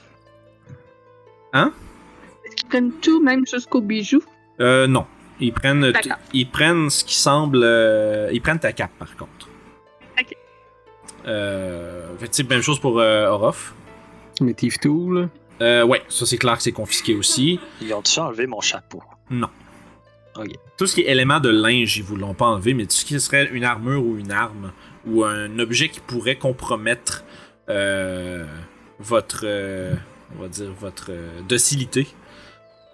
Est-ce qu'ils prennent tout, même jusqu'aux bijoux? Euh, non. Ils prennent, ils prennent ce qui semble. euh, ils prennent ta cape, par contre. Ok. Euh, fait même chose pour euh, Orof. Mais Thief Tool, Euh, ouais, ça c'est clair que c'est confisqué aussi. Ils ont-tu enlevé mon chapeau? Tout ce qui est élément de linge, ils vous l'ont pas enlevé, mais tout ce qui serait une armure ou une arme ou un objet qui pourrait compromettre euh, votre, euh, on va dire votre euh, docilité,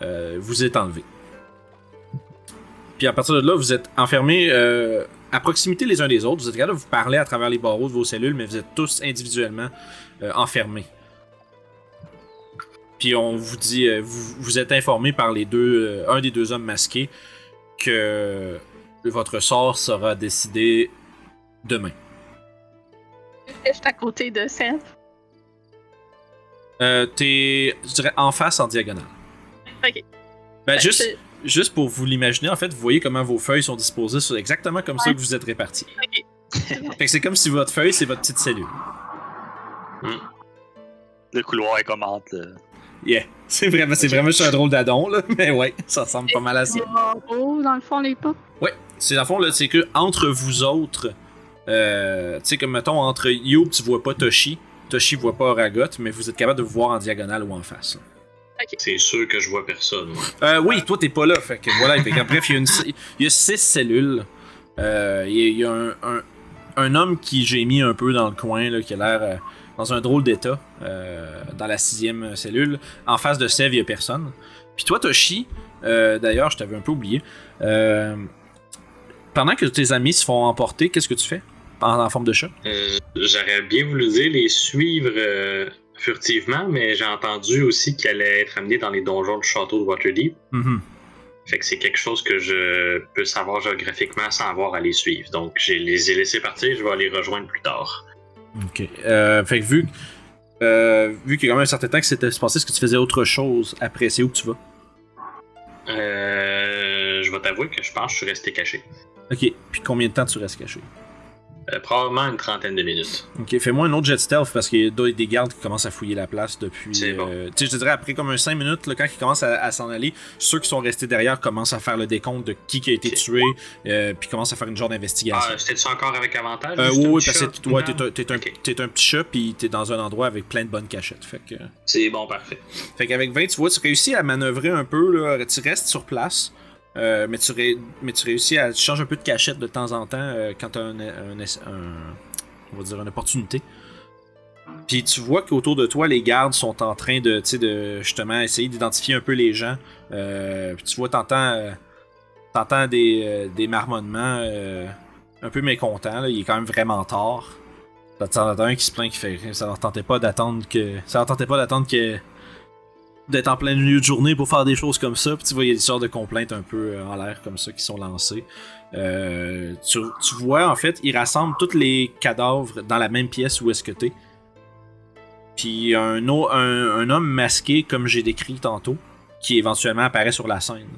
euh, vous est enlevé. Puis à partir de là, vous êtes enfermés euh, à proximité les uns des autres. Vous êtes capable de vous parler à travers les barreaux de vos cellules, mais vous êtes tous individuellement euh, enfermés. Puis on vous dit, euh, vous, vous êtes informé par les deux, euh, un des deux hommes masqués que votre sort sera décidé demain. Suis à côté de Seth. Euh, T'es, je dirais, en face en diagonale. Ok. Ben, Fait juste, juste pour vous l'imaginer, en fait, vous voyez comment vos feuilles sont disposées, c'est exactement comme ça que vous êtes répartis. Ok. Fait que c'est comme si votre feuille, c'est votre petite cellule. Le couloir est comme entre le- Yeah. C'est vraiment, c'est vraiment juste un drôle d'adon, là. Mais ouais, ça ressemble pas mal à ça. Les barreaux, dans le fond, les pas. Ouais, c'est dans le fond, là, c'est que entre vous autres, euh, tu sais, comme mettons, entre Youb, tu vois pas Toshi, Toshi voit pas Oragot, mais vous êtes capable de vous voir en diagonale ou en face. C'est sûr que je vois personne. moi. Euh, oui, toi t'es pas là, fait que voilà. Fait que, bref, il y, a une, il y a six cellules. Euh, il y a, il y a un, un, un homme qui j'ai mis un peu dans le coin, là, qui a l'air euh, dans un drôle d'état, euh, dans la sixième cellule. En face de Sev, il y a personne. Puis toi, Toshi, euh, d'ailleurs, je t'avais un peu oublié. Euh, pendant que tes amis se font emporter, qu'est-ce que tu fais? En, en forme de chat Euh, J'aurais bien voulu dire les suivre euh, furtivement, mais j'ai entendu aussi qu'elle allait être amenée dans les donjons du château de Waterdeep. Mhm. Fait que c'est quelque chose que je peux savoir géographiquement sans avoir à les suivre. Donc, je les ai laissés partir, je vais les rejoindre plus tard. Ok. Euh, fait que vu, euh, vu qu'il y a quand même un certain temps que c'était passé, est-ce que tu faisais autre chose après? C'est où que tu vas? Euh, je vais t'avouer que je pense que je suis resté caché. Ok. Puis combien de temps tu restes caché? Euh, probablement une trentaine de minutes. Ok, fais-moi un autre jet stealth parce qu'il y a des gardes qui commencent à fouiller la place depuis. C'est bon. euh, tu sais, je te dirais après comme un 5 minutes, là, quand ils commencent à, à s'en aller, ceux qui sont restés derrière commencent à faire le décompte de qui, qui a été tué, euh, puis commencent à faire une genre d'investigation. Ah, c'était-tu encore avec avantage? Euh, oui, un oui, parce que toi, t'es un, un, Ok. t'es un petit chat, puis t'es dans un endroit avec plein de bonnes cachettes. Fait que. C'est bon, parfait. Fait qu'avec 20, tu vois, tu réussis à manœuvrer un peu, là, tu restes sur place, euh, mais, tu mais tu réussis à. Tu changes un peu de cachette de temps en temps euh, quand tu as un, on va dire une opportunité. Puis tu vois qu'autour de toi, les gardes sont en train de, de justement essayer d'identifier un peu les gens. Euh, puis tu vois, t'entends, t'entends des, des marmonnements un peu mécontents. là. Il est quand même vraiment tard. T'en as un qui se plaint qui fait ça leur tentait pas d'attendre que. Ça leur tentait pas d'attendre que d'être en plein milieu de journée pour faire des choses comme ça. Puis tu vois, il y a des sortes de complaintes un peu euh, en l'air comme ça qui sont lancées. Euh, tu, vois, en fait, ils rassemblent tous les cadavres dans la même pièce où est-ce que t'es. puis un homme masqué, comme j'ai décrit tantôt, qui éventuellement apparaît sur la scène.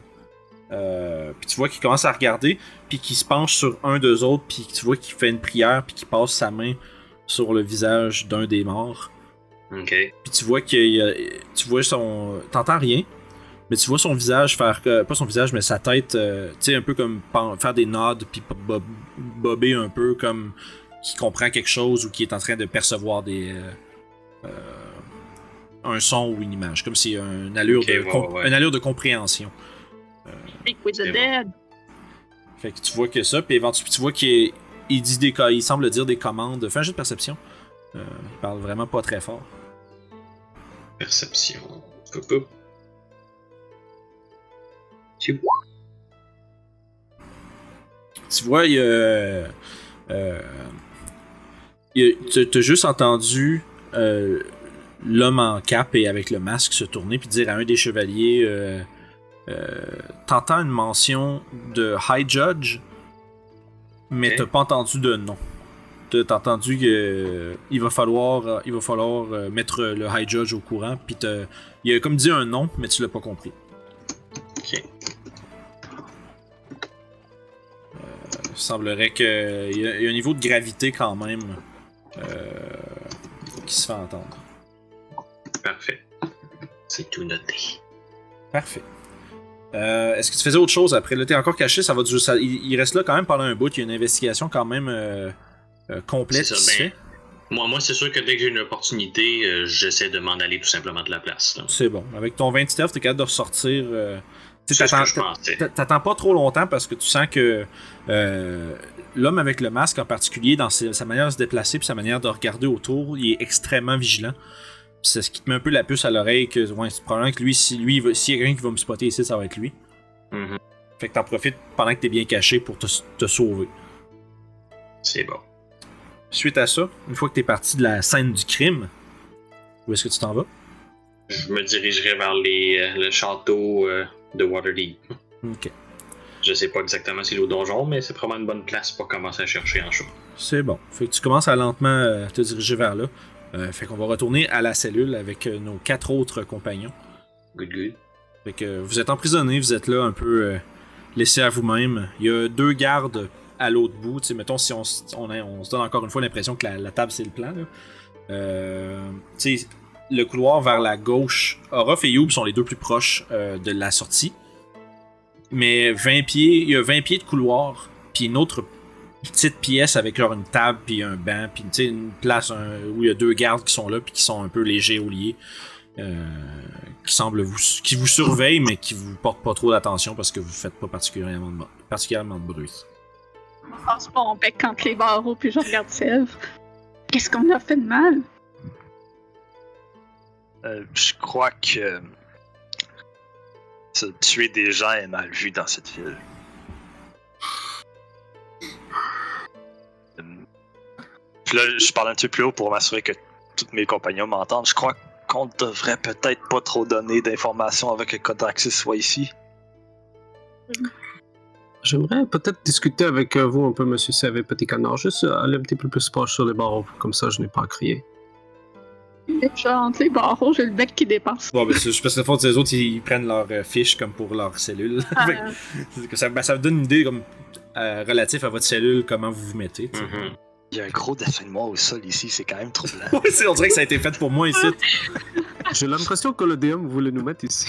Euh, puis tu vois qu'il commence à regarder, puis qu'il se penche sur un d'eux autres, puis tu vois qu'il fait une prière, puis qu'il passe sa main sur le visage d'un des morts. Ok. Puis tu vois a- tu vois son t'entends rien mais tu vois son visage faire que pas son visage mais sa tête euh, tu sais un peu comme faire des nods puis bob- bobber un peu comme qui comprend quelque chose ou qui est en train de percevoir des euh, euh, un son ou une image comme si une allure de ouais, une allure de compréhension. Speak with the dead. fait que tu vois que ça puis éventuellement tu vois qu'il il dit des co- il semble dire des commandes. Fais un jeu de perception. Euh, il parle vraiment pas très fort Perception. Poup, poup. Tu- tu vois, il y a. euh, il y a- tu- T'as juste entendu euh, l'homme en cap et avec le masque se tourner puis dire à un des chevaliers euh, euh, T'entends une mention de High Judge, mais t'as pas entendu de nom. T'as entendu que il va falloir, euh, il va falloir euh, mettre le High Judge au courant, puis il a comme dit un nom, mais tu l'as pas compris. Ok. Il semblerait qu'il y, y a un niveau de gravité quand même euh, qui se fait entendre. Parfait. C'est tout noté. Parfait. Euh, Est-ce que tu faisais autre chose après? Là, t'es encore caché, ça va du- ça- il, il reste là quand même pendant un bout. Il y a une investigation quand même euh, C'est se ben. Moi, moi c'est sûr que dès que j'ai une opportunité, euh, j'essaie de m'en aller tout simplement de la place. C'est bon. Avec ton 20 stealth, t'es capable de ressortir. euh, t'attends- pas trop longtemps parce que tu sens que euh, l'homme avec le masque en particulier, dans ses- sa manière de se déplacer puis sa manière de regarder autour, il est extrêmement vigilant. C'est ce qui te met un peu la puce à l'oreille que ouais, c'est probablement que lui, si lui, s'il y a quelqu'un qui va me spotter ici, ça va être lui. Mhm. Fait que t'en profites pendant que t'es bien caché pour te, te sauver. C'est bon. Suite à ça, une fois que t'es parti de la scène du crime, où est-ce que tu t'en vas? Je me dirigerai vers les, euh, le château euh, de Waterdeep. Ok. Je sais pas exactement si c'est au donjon, mais c'est probablement une bonne place pour commencer à chercher en chaud. C'est bon. Fait que tu commences à lentement euh, te diriger vers là. Euh, fait qu'on va retourner à la cellule avec nos quatre autres compagnons. Good, good. Fait que vous êtes emprisonnés, vous êtes là un peu euh, laissés à vous-même. Il y a deux gardes à l'autre bout. Tu mettons, si on, se donne encore une fois l'impression que la, table c'est le plan. Euh, le couloir vers la gauche, Orof et Youb sont les deux plus proches euh, de la sortie. Mais 20 pieds, il y a 20 pieds de couloir, puis une autre petite pièce avec genre une table puis un banc, puis une place où il y a deux gardes qui sont là puis qui sont un peu les géoliers. Euh, qui semblent vous qui vous surveillent mais qui vous portent pas trop d'attention parce que vous faites pas particulièrement particulièrement de bruit. Je passe mon bec entre les barreaux puis je regarde Sèvres. Qu'est-ce qu'on a fait de mal? Euh, je crois que se tuer des gens est mal vu dans cette ville. Euh, Puis là, je parle un petit peu plus haut pour m'assurer que tous mes compagnons m'entendent. Je crois qu'on devrait peut-être pas trop donner d'informations avec que Kodaxis soit ici. J'aimerais peut-être discuter avec euh, vous un peu, monsieur Savé Petit Canard. Juste euh, aller un petit peu plus proche sur les barreaux, comme ça je n'ai pas à crier. Entre les barreaux, j'ai le bec qui dépasse. Bon, ben, c'est juste parce que le fond, les autres, ils prennent leur euh, fiche comme pour leur cellule. Fait que ça, ben, ça vous donne une idée comme euh, relative à votre cellule, comment vous vous mettez. Mhm. Il y a un gros dessin de moi au sol ici, c'est quand même troublant. Ouais, c'est- on dirait que ça a été fait pour moi ici. J'ai l'impression que le DM voulait nous mettre ici.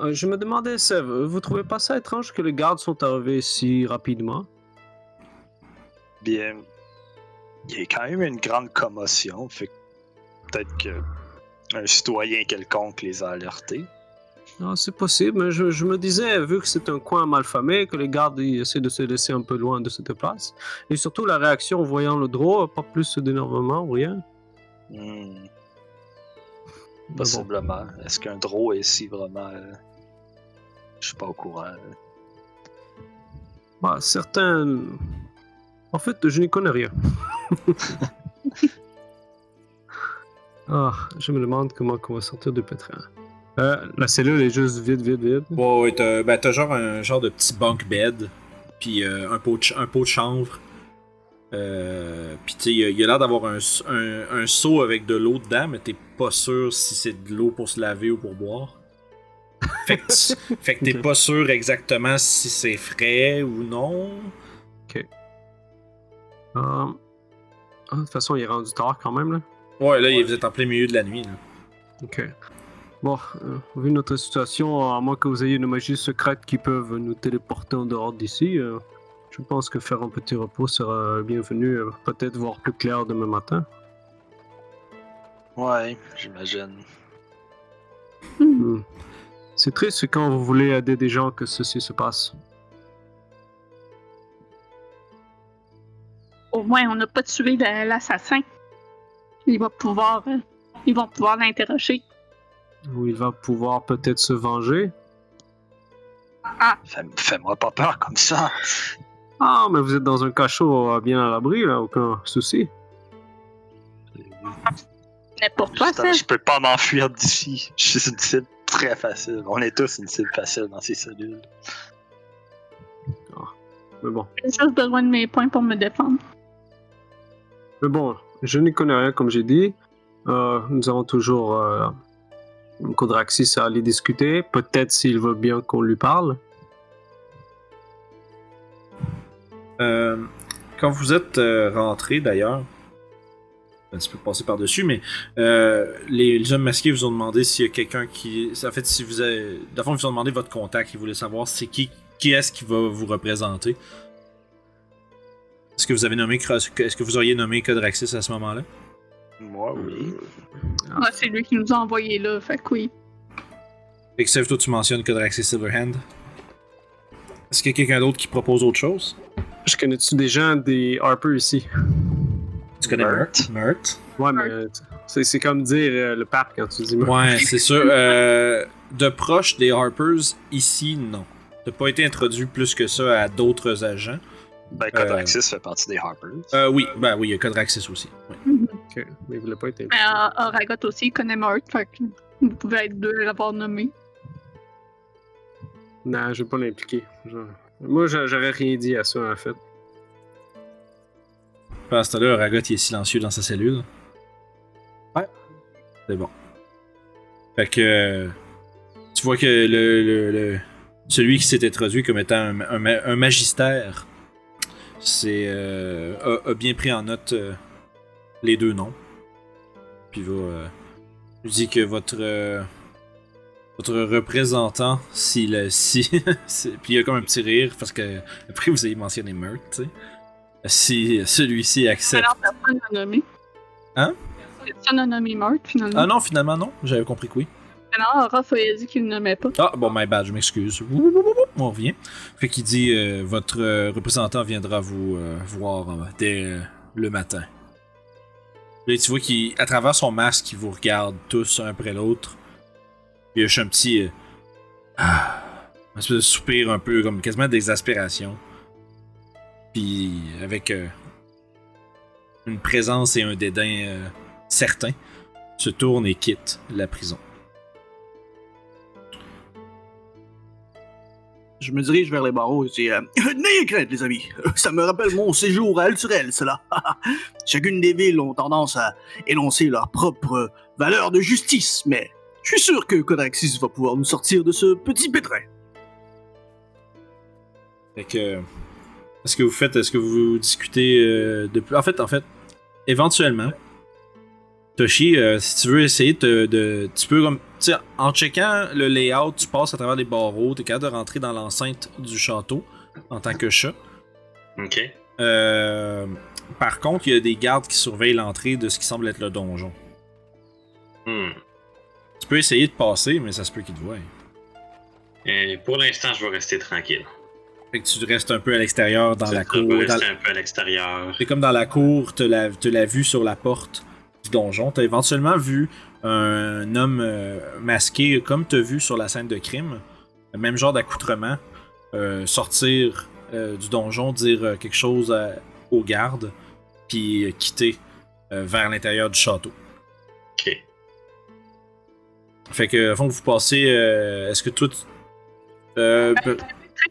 Euh, je me demandais, Sève, vous trouvez pas ça étrange que les gardes sont arrivés si rapidement? Bien, il y a quand même une grande commotion, fait peut-être que un citoyen quelconque les a alertés. Ah, c'est possible, mais je, je me disais, vu que c'est un coin malfamé, que les gardes essaient de se laisser un peu loin de cette place. Et surtout la réaction en voyant le draw, pas plus d'énervement ou rien. Hmm, possiblement. Est-ce qu'un draw est ici vraiment. euh, Je suis pas au courant. Bah, certains. En fait, je n'y connais rien. ah, je me demande comment on va sortir du pétrin. Euh, la cellule est juste vide, vide, vide. Ouais, ouais, t'as ben, genre un genre de petit bunk bed, puis euh, un, pot de, un pot de chanvre, Euh, Puis tu il a- il a l'air d'avoir un, un seau avec de l'eau dedans, mais t'es pas sûr si c'est de l'eau pour se laver ou pour boire. Fait que, tu- fait que t'es Ok. pas sûr exactement si c'est frais ou non. Euh, ah, de toute façon, il est rendu tard quand même, là. Ouais, là, vous êtes en plein milieu de la nuit. Là. Ok. Bon, euh, vu notre situation, à moins que vous ayez une magie secrète qui peuvent nous téléporter en dehors d'ici, euh, je pense que faire un petit repos sera bienvenu. euh, Peut-être voir plus clair demain matin. Ouais, j'imagine. Hmm. C'est triste quand vous voulez aider des gens que ceci se passe. Au moins, on n'a pas tué la- l'assassin. Il va pouvoir. euh, ils vont pouvoir l'interroger. Où il va pouvoir peut-être se venger. Fais- Fais-moi pas peur comme ça. Ah, mais vous êtes dans un cachot bien à l'abri, là, aucun souci. Mais pour toi, ça, je peux pas m'enfuir d'ici. Je suis une cible très facile. On est tous une cible facile dans ces cellules. Mais bon. j'ai juste besoin de mes points pour me défendre. Mais bon, je n'y connais rien, comme j'ai dit. Euh, nous avons toujours euh, Kodraxis à aller discuter. Peut-être s'il veut bien qu'on lui parle. Euh, quand vous êtes euh, rentré d'ailleurs, ben, tu peux passer par-dessus, mais euh, les, les hommes masqués vous ont demandé s'il y a quelqu'un qui. En fait, si vous avez. Dans le fond, ils vous ont demandé votre contact, ils voulaient savoir c'est qui, qui est-ce qui va vous représenter. Est-ce que vous avez nommé Est-ce que vous auriez nommé Codraxis à ce moment-là? Moi, oui. Ah, c'est lui qui nous a envoyé là, fait que oui. Fait que toi tu mentionnes Codraxis Silverhand. Est-ce qu'il y a quelqu'un d'autre qui propose autre chose? Je connais-tu des gens des Harper ici? Tu connais Mert? Mert? Mert? Ouais, mais euh, c'est c'est comme dire euh, le pape quand tu dis. Ouais, c'est sûr. Euh, de proche des Harpers, ici, non. T'as pas été introduit plus que ça à d'autres agents. Ben, Codraxis fait partie des Harpers. Euh, oui, ben oui, il y a Codraxis aussi. oui. Ok, mais il voulait pas être Mais euh, Oragot aussi, il connaît Mort, fait que vous pouvez être deux à l'avoir nommé. Non, je vais pas l'impliquer. Moi, j'a- j'aurais rien dit à ça, en fait. Pendant ce temps-là, Ragot il est silencieux dans sa cellule. Ouais. C'est bon. Fait que. euh, Tu vois que le, le- le- celui qui s'est introduit comme étant un, un ma- un magistère c'est, euh, a, a bien pris en note euh, les deux noms. Puis va. euh, dit que votre. votre représentant, s'il. Si, si- puis il y a comme un petit rire parce que. Après, vous avez mentionné Meurtre, tu sais. Si celui-ci accepte. Alors, personne n'a nommé. Hein? Personne n'a nommé Mort, finalement. Ah non, finalement non, j'avais compris que oui. Alors, Orof a dit qu'il ne nommait pas. Ah bon, my bad, je m'excuse. On revient. Fait qu'il dit euh, votre euh, représentant viendra vous euh, voir dès le matin. Là, tu vois qu'à travers son masque, il vous regarde tous un après l'autre. Il y a un petit. ah, un espèce de soupir un peu, comme quasiment d'exaspération. Puis avec euh, une présence et un dédain euh, certain, se tourne et quitte la prison. Je me dirige vers les barreaux et dis euh, N'ayez crainte, les amis. Ça me rappelle mon séjour à Alturel, cela. Chacune des villes ont tendance à énoncer leur propre valeur de justice, mais je suis sûr que Codaxis va pouvoir nous sortir de ce petit pétrin. Fait que. Est-ce que vous faites. Est-ce que vous discutez euh, de. En fait, en fait, éventuellement, Toshi, euh, si tu veux essayer de. de- tu peux comme. Tu sais, en checkant le layout, tu passes à travers les barreaux, t'es capable de rentrer dans l'enceinte du château en tant que chat. Ok. Euh, par contre, il y a des gardes qui surveillent l'entrée de ce qui semble être le donjon. Hmm. Tu peux essayer de passer, mais ça se peut qu'ils te voient. Et pour l'instant, je vais rester tranquille. Fait que tu restes un peu à l'extérieur, dans la cour. dans- un peu à l'extérieur. C'est comme dans la cour, te la, te la vue sur la porte du donjon. T'as éventuellement vu un homme euh, masqué, comme t'as vu sur la scène de crime, le même genre d'accoutrement, euh, sortir euh, du donjon, dire quelque chose à- aux gardes, puis euh, quitter euh, vers l'intérieur du château. Ok. Fait que, à fond, vous passez. euh, Est-ce que tout. Euh, Après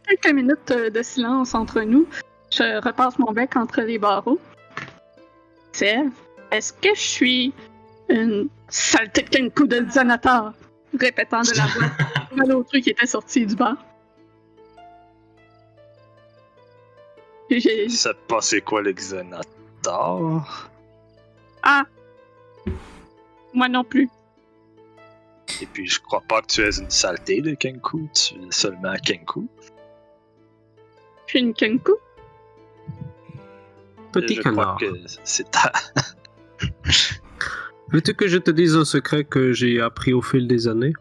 quelques minutes euh, de silence entre nous, je repasse mon bec entre les barreaux. Sève, est-ce que je suis une saleté de Kenku de Xanatar? Répétant de la voix l'autre qui était sorti du bar. Je sais pas c'est quoi l'exonator. Ah! Moi non plus. Et puis je crois pas que tu es une saleté de Kenku, tu es seulement Kenku. Je suis une Kenku. Petit je canard. crois que c'est ta... Veux-tu que je te dise un secret que j'ai appris au fil des années?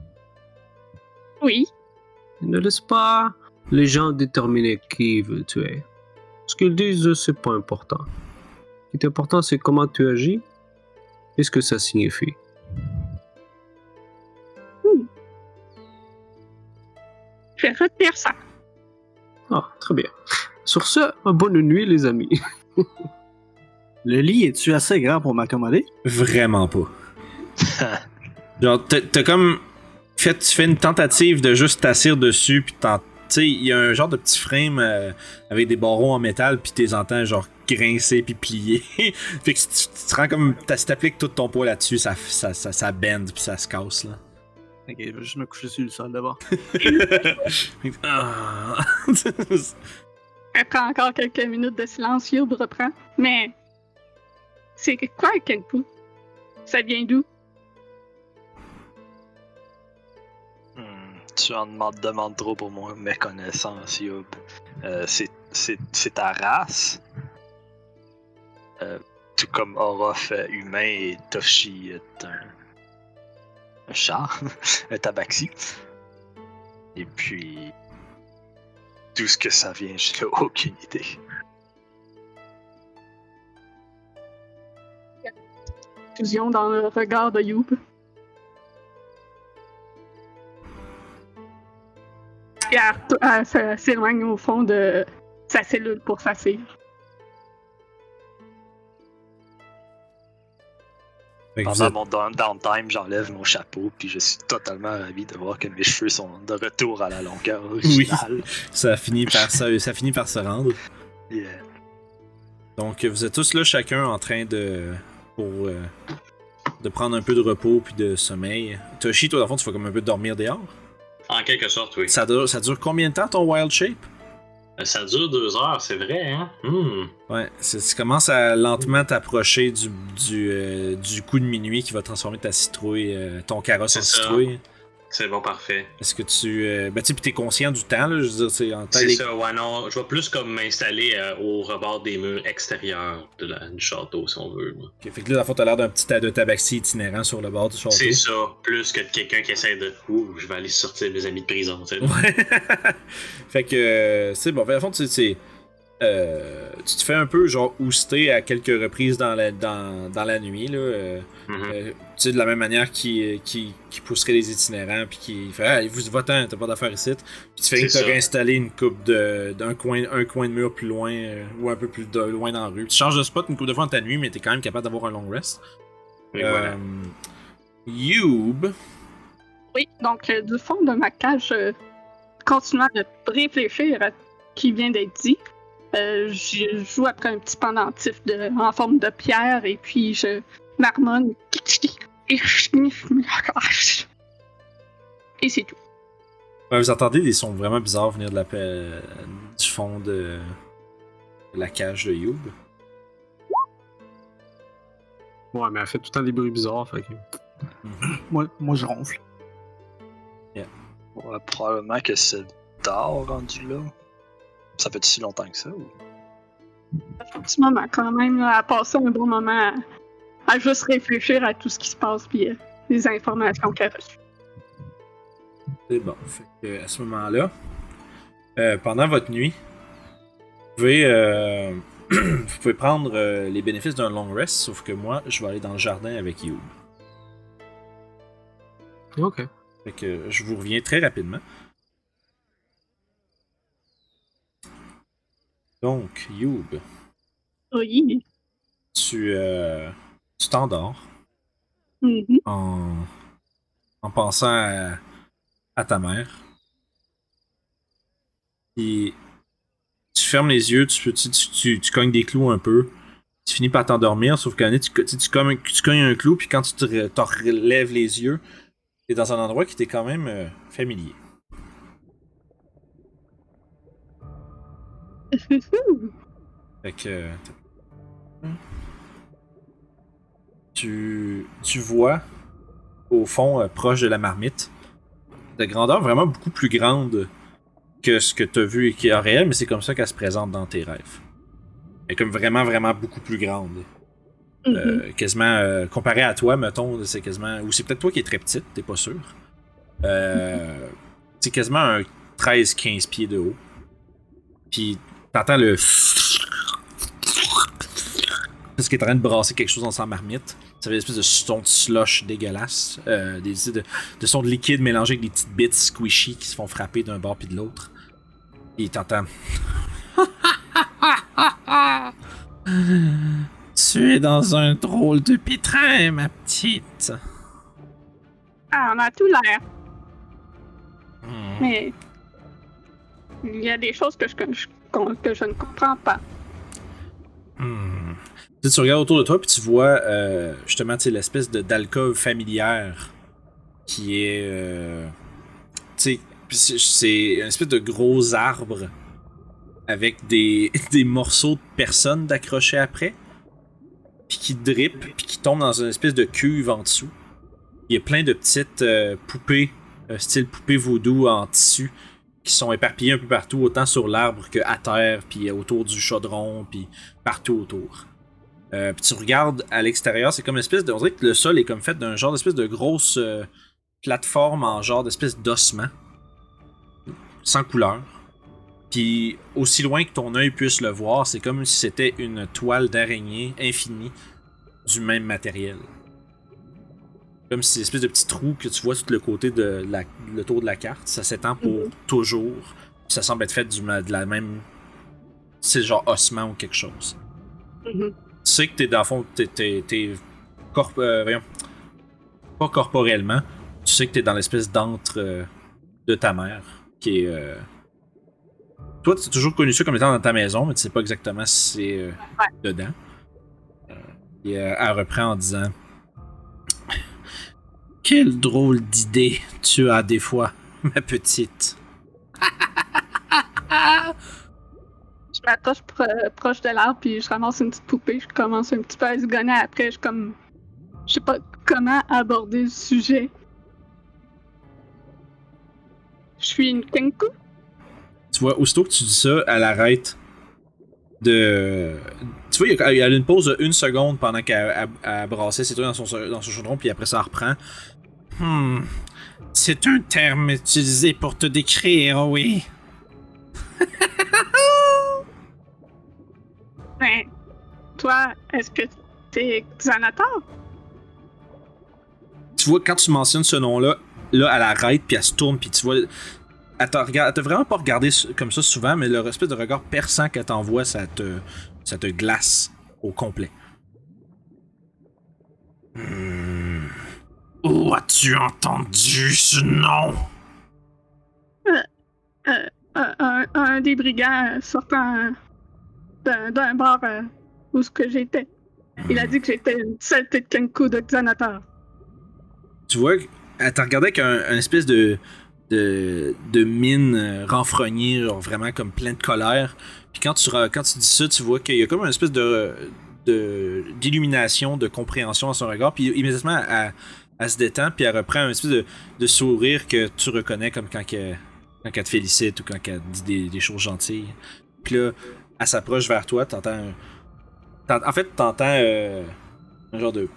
Oui. Ne laisse pas les gens déterminer qui veut tu es. Ce qu'ils disent, c'est pas important. Ce qui est important, c'est comment tu agis et ce que ça signifie. Je vais retenir ça. Ah, très bien. Sur ce, bonne nuit, les amis. Le lit, es-tu assez grand pour m'accommoder? Vraiment pas. Genre, t'as comme fait, tu fais une tentative de juste t'asseoir dessus, puis t'en- tu sais, il y a un genre de petit frame euh, avec des barreaux en métal, puis t'es entends genre grincer puis plier. fait que si tu, tu te rends comme, t'as- si t'appliques tout ton poids là-dessus, ça, ça, ça, ça bend puis ça se casse là. Ok, je vais juste me coucher sur le sol d'abord. Ah. Après encore quelques minutes de silence, Youb reprend. Mais. C'est quoi un Kenku? Ça vient d'où? Hmm, tu en demandes, demandes trop pour moi, mes connaissances, Yob. Euh, c'est- ta race. Euh, tout comme Orof est humain et Toshi est un, un chat, un tabaxi. Et puis, tout ce que ça vient, j'ai aucune idée. Fusion dans le regard de Youb. Se- s'éloigne au fond de sa cellule pour s'asseoir. Pendant mon down- downtime, j'enlève mon chapeau, puis je suis totalement ravi de voir que mes cheveux sont de retour à la longueur originale. ça finit par ça, ça finit par se rendre. Yeah. Donc vous êtes tous là chacun en train de pour euh, de prendre un peu de repos puis de sommeil. Toshi, toi dans le fond, tu vas comme un peu dormir dehors? En quelque sorte, oui. Ça dure, ça dure combien de temps ton wild shape? Ça dure deux heures, c'est vrai, hein? Hmm. Ouais, c'est- tu commences à lentement t'approcher du, du, euh, du coup de minuit qui va transformer ta citrouille, euh, ton carrosse en ça. citrouille. C'est bon, parfait. Est-ce que tu. Euh, ben, tu t'es conscient du temps, là. Je veux dire, c'est en. C'est les- ça, ouais, non. Je vais plus comme m'installer euh, au rebord des murs extérieurs de la- du château, si on veut. fait que là, dans le fond, t'as l'air d'un petit tas de tabaxi itinérant sur le bord du château. C'est ça, plus que de quelqu'un qui essaie de. Ouh, je vais aller sortir mes amis de prison, tu sais. Ouais. fait que euh, c'est bon. Fait, à fond, tu sais, c'est, euh, tu te fais un peu genre ouster à quelques reprises dans la, dans, dans la nuit. Là, euh, Mhm. euh, tu sais, de la même manière qui, qui, qui pousserait les itinérants, puis qui fait Ah, vous va-t'en, t'as pas d'affaires ici. Puis tu fais que t'as réinstallé une coupe de, d'un coin, un coin de mur plus loin, euh, ou un peu plus de, loin dans la rue. Tu changes de spot une coupe de fois dans ta nuit, mais t'es quand même capable d'avoir un long rest. Et voilà. Youb, Oui, donc euh, du fond de ma cage, euh, continuant de réfléchir à ce qui vient d'être dit, euh, je joue après un petit pendentif de, en forme de pierre et puis je marmonne. Et c'est tout. Ouais, vous entendez des sons vraiment bizarres venir de la, pa- du fond de la cage de Youb. Ouais, mais elle fait tout le temps des bruits bizarres, fait que... Moi, moi je ronfle. Ouais, probablement que c'est tard rendu là. Ça fait si longtemps que ça ou? Un petit moment quand même, là, à passer un bon moment à, à juste réfléchir à tout ce qui se passe puis euh, les informations qu'elle a reçues. C'est bon. Fait que, à ce moment-là, euh, pendant votre nuit, vous pouvez, euh, vous pouvez prendre euh, les bénéfices d'un long rest, sauf que moi, je vais aller dans le jardin avec Youb. Ok. Fait que je vous reviens très rapidement. Donc, Youb, Oui. tu euh, tu t'endors Mhm. en, en pensant à, à ta mère. Tu fermes les yeux, tu, tu, tu, cognes des clous un peu. Tu finis par t'endormir, sauf qu'à tu, tu, cognes- tu cognes un clou, puis quand tu te relèves les yeux, t'es dans un endroit qui t'est quand même euh, familier. Fait que. Tu, tu vois, au fond, euh, proche de la marmite, de grandeur vraiment beaucoup plus grande que ce que tu as vu et qui est en réel, mais c'est comme ça qu'elle se présente dans tes rêves. Elle est comme vraiment, vraiment beaucoup plus grande. Euh, quasiment, euh, comparé à toi, mettons, c'est quasiment. Ou c'est peut-être toi qui es très petite, t'es pas sûr. Euh, c'est quasiment un 13-15 pieds de haut. Puis t'entends le. Parce qu'il est en train de brasser quelque chose dans sa marmite? Ça fait une espèce de son de slush dégueulasse. Euh, des de, de son de liquide mélangé avec des petites bits squishy qui se font frapper d'un bord puis de l'autre. Et t'entends. tu es dans un drôle de pétrin, ma petite. Ah, on a tout l'air, Hmm. mais il y a des choses que je, que je, que je ne comprends pas. Hmm. Tu, sais, tu regardes autour de toi puis tu vois euh, justement l'espèce d'alcôve familière qui est euh, c'est- c'est un espèce de gros arbre avec des, des morceaux de personnes d'accrocher après puis qui drippent puis qui tombent dans une espèce de cuve en dessous. Il y a plein de petites euh, poupées euh, style poupée vaudou en tissu qui sont éparpillées un peu partout autant sur l'arbre que à terre puis autour du chaudron puis partout autour. Euh, puis tu regardes à l'extérieur, c'est comme une espèce de. On dirait que le sol est comme fait d'un genre d'espèce de grosse euh, plateforme en genre d'espèce d'ossement. Sans couleur. Puis aussi loin que ton œil puisse le voir, c'est comme si c'était une toile d'araignée infinie du même matériel. Comme si c'est une espèce de petit trou que tu vois tout le côté de la, le tour de la carte. Ça s'étend pour Mhm. toujours. Ça semble être fait du, de la même. C'est genre ossement ou quelque chose Mhm. tu sais que t'es dans le fond, t'es, t'es, t'es corp- euh, voyons, pas corporellement, tu sais que t'es dans l'espèce d'antre euh, de ta mère, qui est... euh, Toi, tu as toujours connu ça comme étant dans ta maison, mais tu sais pas exactement si c'est euh, dedans. Et euh, elle reprend en disant... Quelle drôle d'idée tu as des fois, ma petite. Je m'approche pro- proche de l'arbre, puis je ramasse une petite poupée. Je commence un petit peu à zigonner après. Je suis comme. Je sais pas comment aborder le sujet. Je suis une kenku. Tu vois, aussitôt que tu dis ça, elle arrête de. Tu vois, il y a, il y a une pause de une seconde pendant qu'elle elle- elle brassait ses trucs dans son, dans son chaudron, puis après ça reprend. Hmm. C'est un terme utilisé pour te décrire, oui. Ben, toi, est-ce que t'es Xanator? Tu vois, quand tu mentionnes ce nom-là, là, elle arrête, puis elle se tourne, puis tu vois. Elle t'a regard- vraiment pas regardé comme ça souvent, mais le espèce de regard perçant qu'elle t'envoie, ça te, ça te glace au complet. Hmm. Où as-tu entendu ce nom? Un, un- un des brigands sortant d'un, bar euh, où ce que j'étais. Il a dit que j'étais une saleté de kenku de Xanator. Tu vois, elle t'a regardé avec un, un espèce de, de, mine euh, renfrognée, genre vraiment comme plein de colère. Puis quand tu, quand tu dis ça, tu vois qu'il y a comme une espèce de, d'illumination, de compréhension dans son regard. Puis immédiatement, elle, elle se détend, puis elle reprend un espèce de, sourire que tu reconnais comme quand, que, quand elle te félicite ou quand elle dit des, choses gentilles. Puis là, elle s'approche vers toi, t'entends En fait, t'entends euh, un genre de...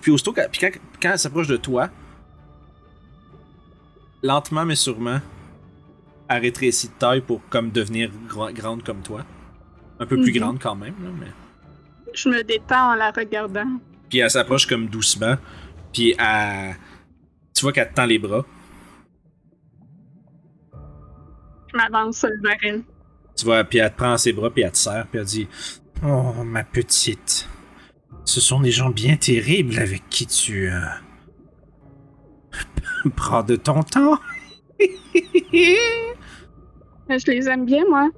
Puis aussitôt, puis quand elle s'approche de toi, lentement mais sûrement, elle rétrécit de taille pour comme devenir gra- grande comme toi. Un peu plus Mhm. grande quand même, là, mais... Je me détends en la regardant. Puis elle s'approche comme doucement, puis elle... Tu vois qu'elle te tend les bras. Je m'avance vers elle. Tu vois, puis elle te prend ses bras, puis elle te serre, puis elle dit Oh, ma petite, ce sont des gens bien terribles avec qui tu. euh, prends de ton temps. Je les aime bien, moi.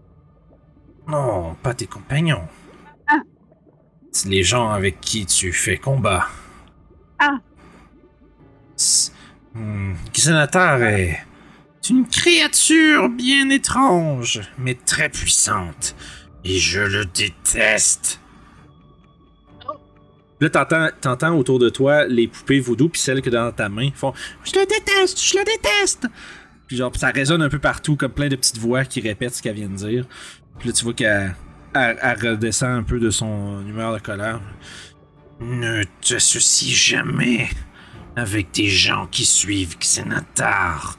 Non, pas tes compagnons. les gens avec qui tu fais combat. Ah. Hmm, Xanatar est une créature bien étrange, mais très puissante. Et je le déteste. Là, t'entends, autour de toi les poupées voodoo, puis celles que dans ta main font Je le déteste, je le déteste. Puis genre, ça résonne un peu partout, comme plein de petites voix qui répètent ce qu'elle vient de dire. Puis là, tu vois qu'elle elle- elle redescend un peu de son humeur de colère. Ne t'associe jamais avec des gens qui suivent Xenatar.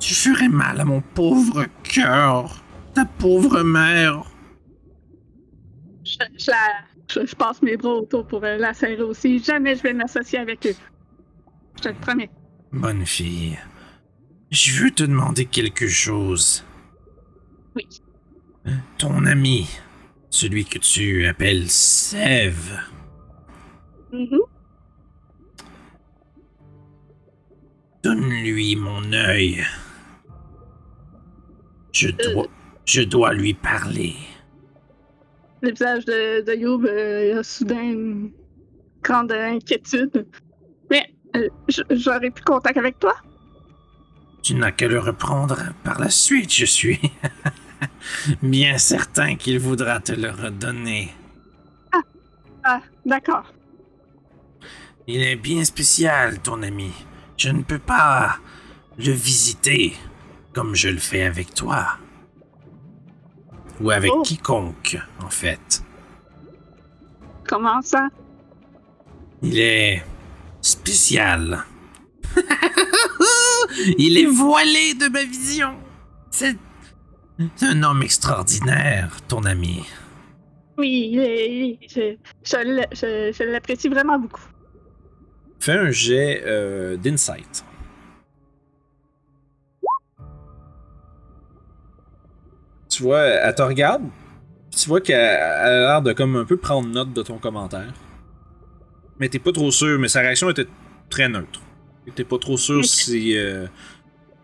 Tu ferais mal à mon pauvre cœur, ta pauvre mère. Je, je la- je- je passe mes bras autour pour euh, la serrer aussi. Jamais je vais m'associer avec eux. Je te le promets. Bonne fille, je veux te demander quelque chose. Oui. Ton ami, celui que tu appelles Sève, Mhm. donne-lui mon œil. Je dois, je dois lui parler. Le visage de, de Youb euh, a soudain une grande inquiétude. Mais euh, j'aurais plus contact avec toi? Tu n'as qu'à le reprendre par la suite, je suis bien certain qu'il voudra te le redonner. Ah, d'accord. Il est bien spécial, ton ami. Je ne peux pas le visiter comme je le fais avec toi. Ou avec Oh. quiconque, en fait. Comment ça? Il est spécial. Il est voilé de ma vision. C'est un homme extraordinaire, ton ami. Oui, je, je- je l'apprécie vraiment beaucoup. Fais un jet euh, d'insight. Tu vois, elle te regarde. puis Tu vois qu'elle elle a l'air de comme un peu prendre note de ton commentaire. Mais t'es pas trop sûr, mais sa réaction était très neutre. T'es pas trop sûr si. euh,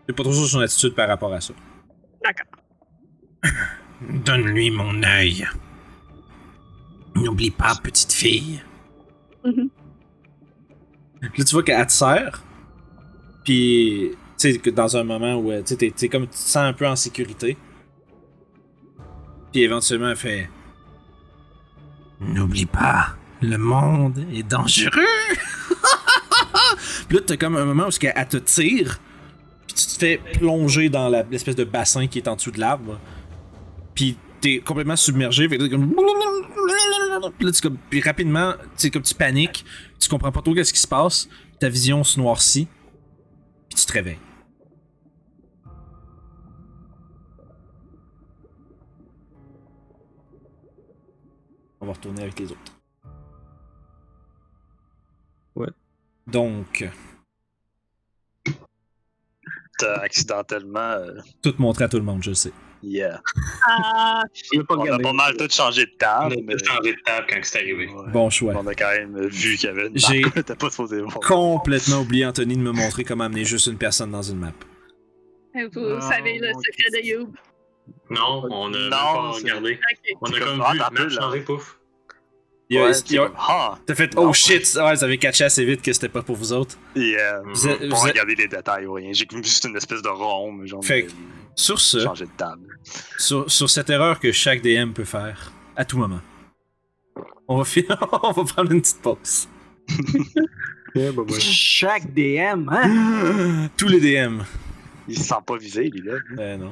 t'es pas trop sûr de son attitude par rapport à ça. D'accord. Donne-lui mon œil. N'oublie pas, petite fille. Mhm. Là, tu vois qu'elle te serre. Puis, tu sais, que dans un moment où, euh, tu sais, t'es- t'es comme tu te sens un peu en sécurité. Puis éventuellement, elle fait. N'oublie pas, le monde est dangereux. Puis là, t'as comme un moment où elle te tire. Puis tu te fais plonger dans l'espèce de bassin qui est en dessous de l'arbre. Puis t'es complètement submergé. Fait là, tu comme. Puis rapidement, tu comme tu paniques. Tu comprends pas trop qu'est-ce qui se passe. Ta vision se noircit. Puis tu te réveilles. On va retourner avec les autres. Ouais. Donc, T'as accidentellement. euh, tout montrer à tout le monde, je le sais. yeah. Ah, pas On a pas mal tout changé de On table. a mais- changé de table quand c'est arrivé. Ouais. Bon choix. On a quand même vu qu'il y avait une J'ai map. T'as pas supposé voir. Complètement oublié, Anthony, de me montrer comment amener juste une personne dans une map. vous Ah, savez le secret de Youb. Non, on a Non, même pas regardé. Ok. On a comme comme, vu la map changer, pouf. Il y a- Ouais, a- ah, T'as fait Non. Oh shit! Ouais, vous avez catché assez vite que c'était pas pour vous autres. yeah. Vous êtes- regarder les détails ou rien. J'ai vu juste une espèce de rond, mais genre. Fait que- Sur ce, changer de table. sur, sur cette erreur que chaque DM peut faire, à tout moment, on va, fi- on va prendre une petite pause. Bah, ouais. Chaque DM, hein? Tous les DM. Il se sent pas visé, lui, là. Eh non.